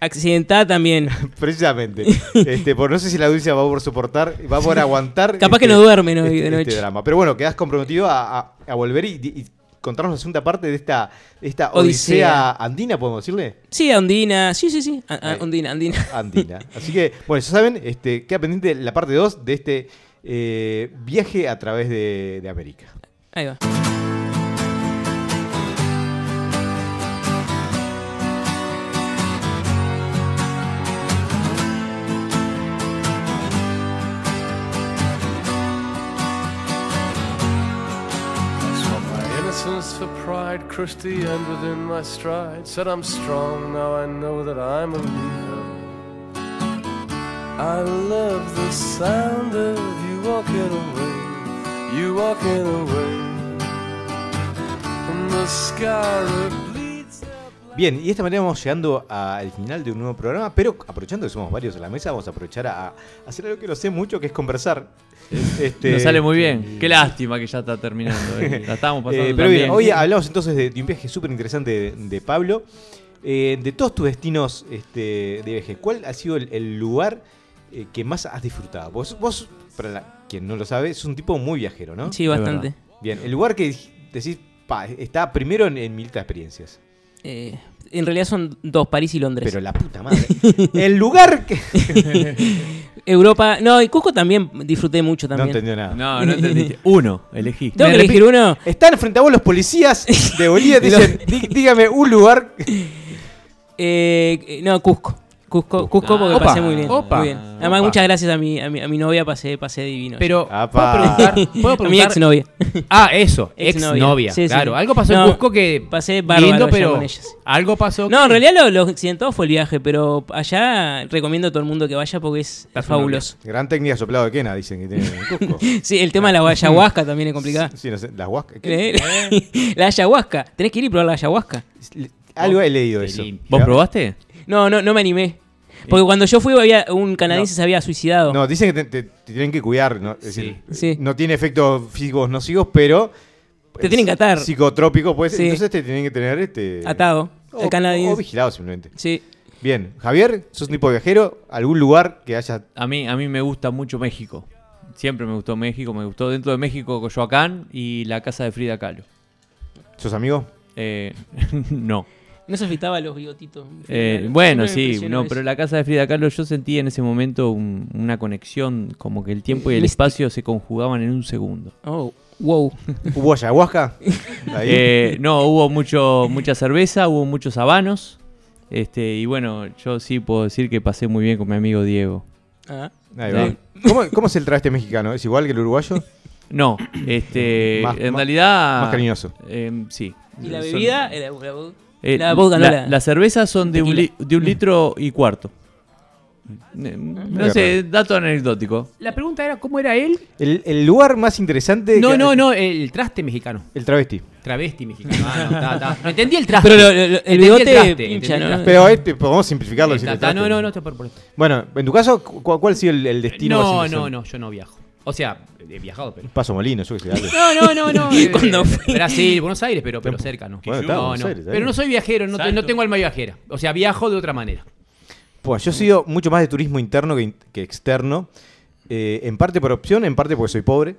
accidentada también. Precisamente. Este, por no sé si la audiencia va a poder soportar, va a poder aguantar. Capaz que este- no duermen hoy este, de noche. este drama. Pero bueno, quedás comprometido a, a- a volver y, y contarnos la segunda parte de esta, esta odisea. Odisea. andina, podemos decirle. Sí, Ondina. Sí, sí, sí. A- a- Ahí. Ondina, Andina. Andina. Así que, bueno, ya saben, este, queda pendiente la parte 2 de este eh, viaje a través de, de América. Ahí va. For pride, crushed the end within my stride. Said I'm strong, now I know that I'm a leader. I love the sound of you walking away, you walking away. And the scar bleeds up Bien, y de esta manera vamos llegando al final de un nuevo programa, pero aprovechando que somos varios en la mesa, vamos a aprovechar a, a hacer algo que no sé mucho, que es conversar. Este, Nos sale muy bien. Qué lástima que ya está terminando. eh. La estábamos pasando Eh, pero bien, hoy hablamos entonces de, de un viaje súper interesante de, de Pablo. Eh, de todos tus destinos este, de viaje, ¿cuál ha sido el, el lugar eh, que más has disfrutado? Vos, vos, para la- quien no lo sabe, es un tipo muy viajero, ¿no? Sí, bastante. Bien, el lugar que decís, pa, está primero en, en mi lista de experiencias. Eh, en realidad son dos, París y Londres. Pero la puta madre. el lugar que. Europa. No, y Cusco también disfruté mucho no también. entendió nada. No, no entendiste. Uno, elegiste. Tengo que Me elegir uno. Están frente a vos los policías de Bolivia te dicen, "Dí- dígame un lugar. Eh, no, Cusco. Cusco, Cusco porque Opa, pasé muy bien. opa, muy bien. Además, opa. muchas gracias a mi, a mi, a mi novia, pasé, pasé divino. Pero. ¿puedo preguntar? ¿Puedo a mi preguntar? exnovia. Ah, eso, Exnovia. Sí, sí. claro, algo pasó No, en Cusco que. pasé bárbaro lindo, pero con ella, sí. algo pasó. No, en realidad lo, lo accidentado fue el viaje, pero allá recomiendo a todo el mundo que vaya porque es fabuloso. Gran técnica soplado de Kena, dicen que tiene en Cusco. Sí, el tema de la ayahuasca también es complicado. Sí, no sé, las huascas. ¿qué? ¿Eh? la ayahuasca. Tenés que ir y probar la ayahuasca. Algo he leído eso. ¿Vos probaste? No, no, no me animé. Porque cuando yo fui había un canadiense se había suicidado. No, dicen que te, te- te tienen que cuidar. ¿no? Es decir, Sí. no tiene efectos físicos nocivos, pero. Te tienen que atar. Psicotrópico, pues. Sí. Entonces te tienen que tener este. Atado. O, el canadiense. o vigilado simplemente. Sí. Bien, Javier, sos un tipo de viajero. ¿Algún lugar que haya. A mí, a mí me gusta mucho México. Siempre me gustó México. Me gustó dentro de México Coyoacán y la casa de Frida Kahlo. ¿Sos amigo? Eh, no. No se afeitaba los bigotitos. Eh, bueno, sí, no, eso. pero la casa de Frida Kahlo yo sentí en ese momento un- una conexión, como que el tiempo y el Mística. espacio se conjugaban en un segundo. Oh, wow. ¿Hubo ayahuasca? Ahí. Eh, no, hubo mucho, mucha cerveza, hubo muchos habanos. Este, y bueno, yo sí puedo decir que pasé muy bien con mi amigo Diego. Ah. Ahí va. ¿Cómo, ¿Cómo es el travesti mexicano? ¿Es igual que el uruguayo? No, este, Más- en más- realidad. más cariñoso. em, sí. ¿Y la Son- bebida? Eh, la- eh, la vodka, no la- la- las cervezas son de un, li- tequila. de un litro y cuarto. Eh, No sé, dato anecdótico. La pregunta era: ¿cómo era él? El, el lugar más interesante. No, que- no, no, el traste mexicano. El travesti. Travesti mexicano. Ah, no, ta, ta. No entendí el traste. Pero lo- lo- el Entendí bigote traste, pincha, entendí el ¿no? traste. Pero este, podemos simplificarlo. Traste. no, no, no, está por, por esto. Bueno, en tu caso, cu- ¿cuál ha sido el, el destino más No, interesante? no, no, yo no viajo. O sea, he viajado, pero. Paso Molino, yo qué sé. algo. No, no, no, no. eh. Brasil, Buenos Aires, pero, pero cerca, ¿no? Bueno, está, no, Buenos no. Aires, está Pero bien. no soy viajero, no, te- no tengo alma viajera. O sea, viajo de otra manera. Pues yo he sido mucho más de turismo interno que, in- que externo. eh, en parte por opción, en parte porque soy pobre.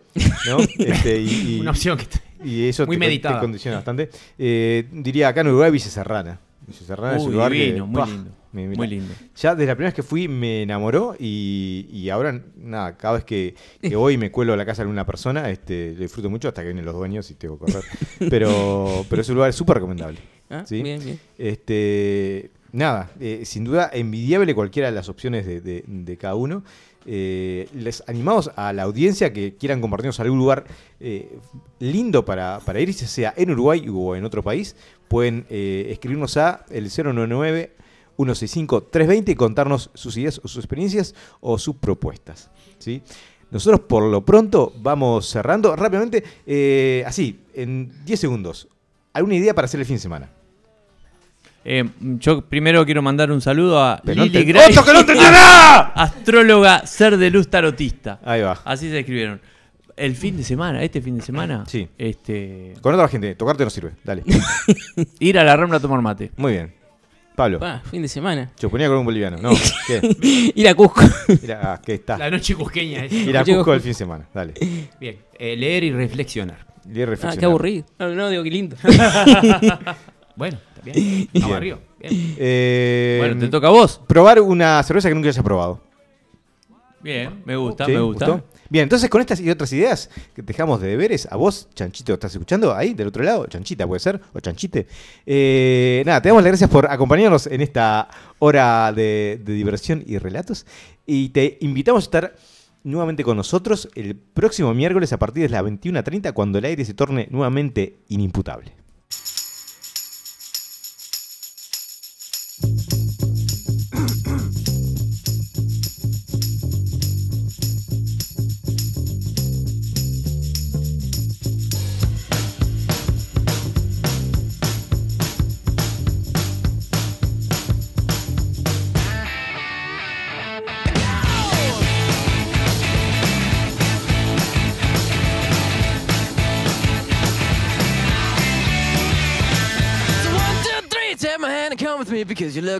¿no? Este, y, y- Una opción que. y eso muy te, te meditada. condiciona bastante. Eh, diría acá en Uruguay, Vice Serrana. Vice Serrana es un lugar divino, que. muy ¡pah! lindo. Me- Muy lindo. Ya desde la primera vez que fui me enamoró y, y ahora, nada, cada vez que, que voy y me cuelo a la casa de alguna persona, este, lo disfruto mucho hasta que vienen los dueños y tengo que correr. Pero, pero es un lugar súper recomendable. Ah, ¿sí? bien, bien. Este, nada, eh, sin duda envidiable cualquiera de las opciones de, de- de cada uno. Eh, les animamos a la audiencia que quieran compartirnos algún lugar eh, lindo para, para ir, ya sea en Uruguay o en otro país. Pueden escribirnos a el 099 165 320 y contarnos sus ideas o sus experiencias o sus propuestas. ¿sí? Nosotros por lo pronto vamos cerrando rápidamente, eh, así, en 10 segundos. ¿Alguna idea para hacer el fin de semana? Eh, yo primero quiero mandar un saludo a Pero no Lili te- Gray, ¡Otto que no nada! astróloga, ser de luz tarotista. Ahí va. Así se escribieron. El fin de semana, este fin de semana, Sí. este, Con otra gente, tocarte no sirve. Dale. ir a la Rambla a tomar mate. Muy bien. Pablo. Pa, fin de semana. Chuponía con un boliviano. No, ¿qué? Ir a Cusco. Mira, ah, ¿qué está? La noche cusqueña. es. Ir a Cusco el fin de semana. Dale. Bien, eh, leer y reflexionar. Y Ah, reflexionar. qué aburrido. No, no, digo, qué lindo. Bueno, está bien. Vamos Bien. arriba. Bien. Eh, Bueno, te toca a vos. Probar una cerveza que nunca hayas probado. Bien, me gusta, ¿Sí? me gusta. ¿Gustó? Bien, entonces con estas y otras ideas que dejamos de deberes, a vos, Chanchito, ¿estás escuchando ahí del otro lado? Chanchita puede ser, o Chanchite. Eh, nada, te damos las gracias por acompañarnos en esta hora de, de diversión y relatos. Y te invitamos a estar nuevamente con nosotros el próximo miércoles a partir de las 21.30 cuando el aire se torne nuevamente inimputable.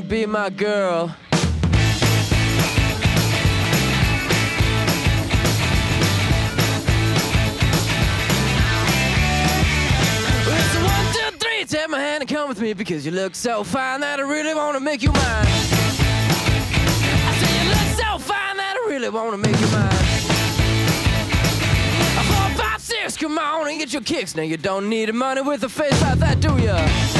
Be my girl? It's one, two, three. Take my hand and come with me because you look so fine that I really want to make you mine. I say you look so fine that I really want to make you mine. Four, five, six, come on and get your kicks. Now you don't need money with a face like that, do ya?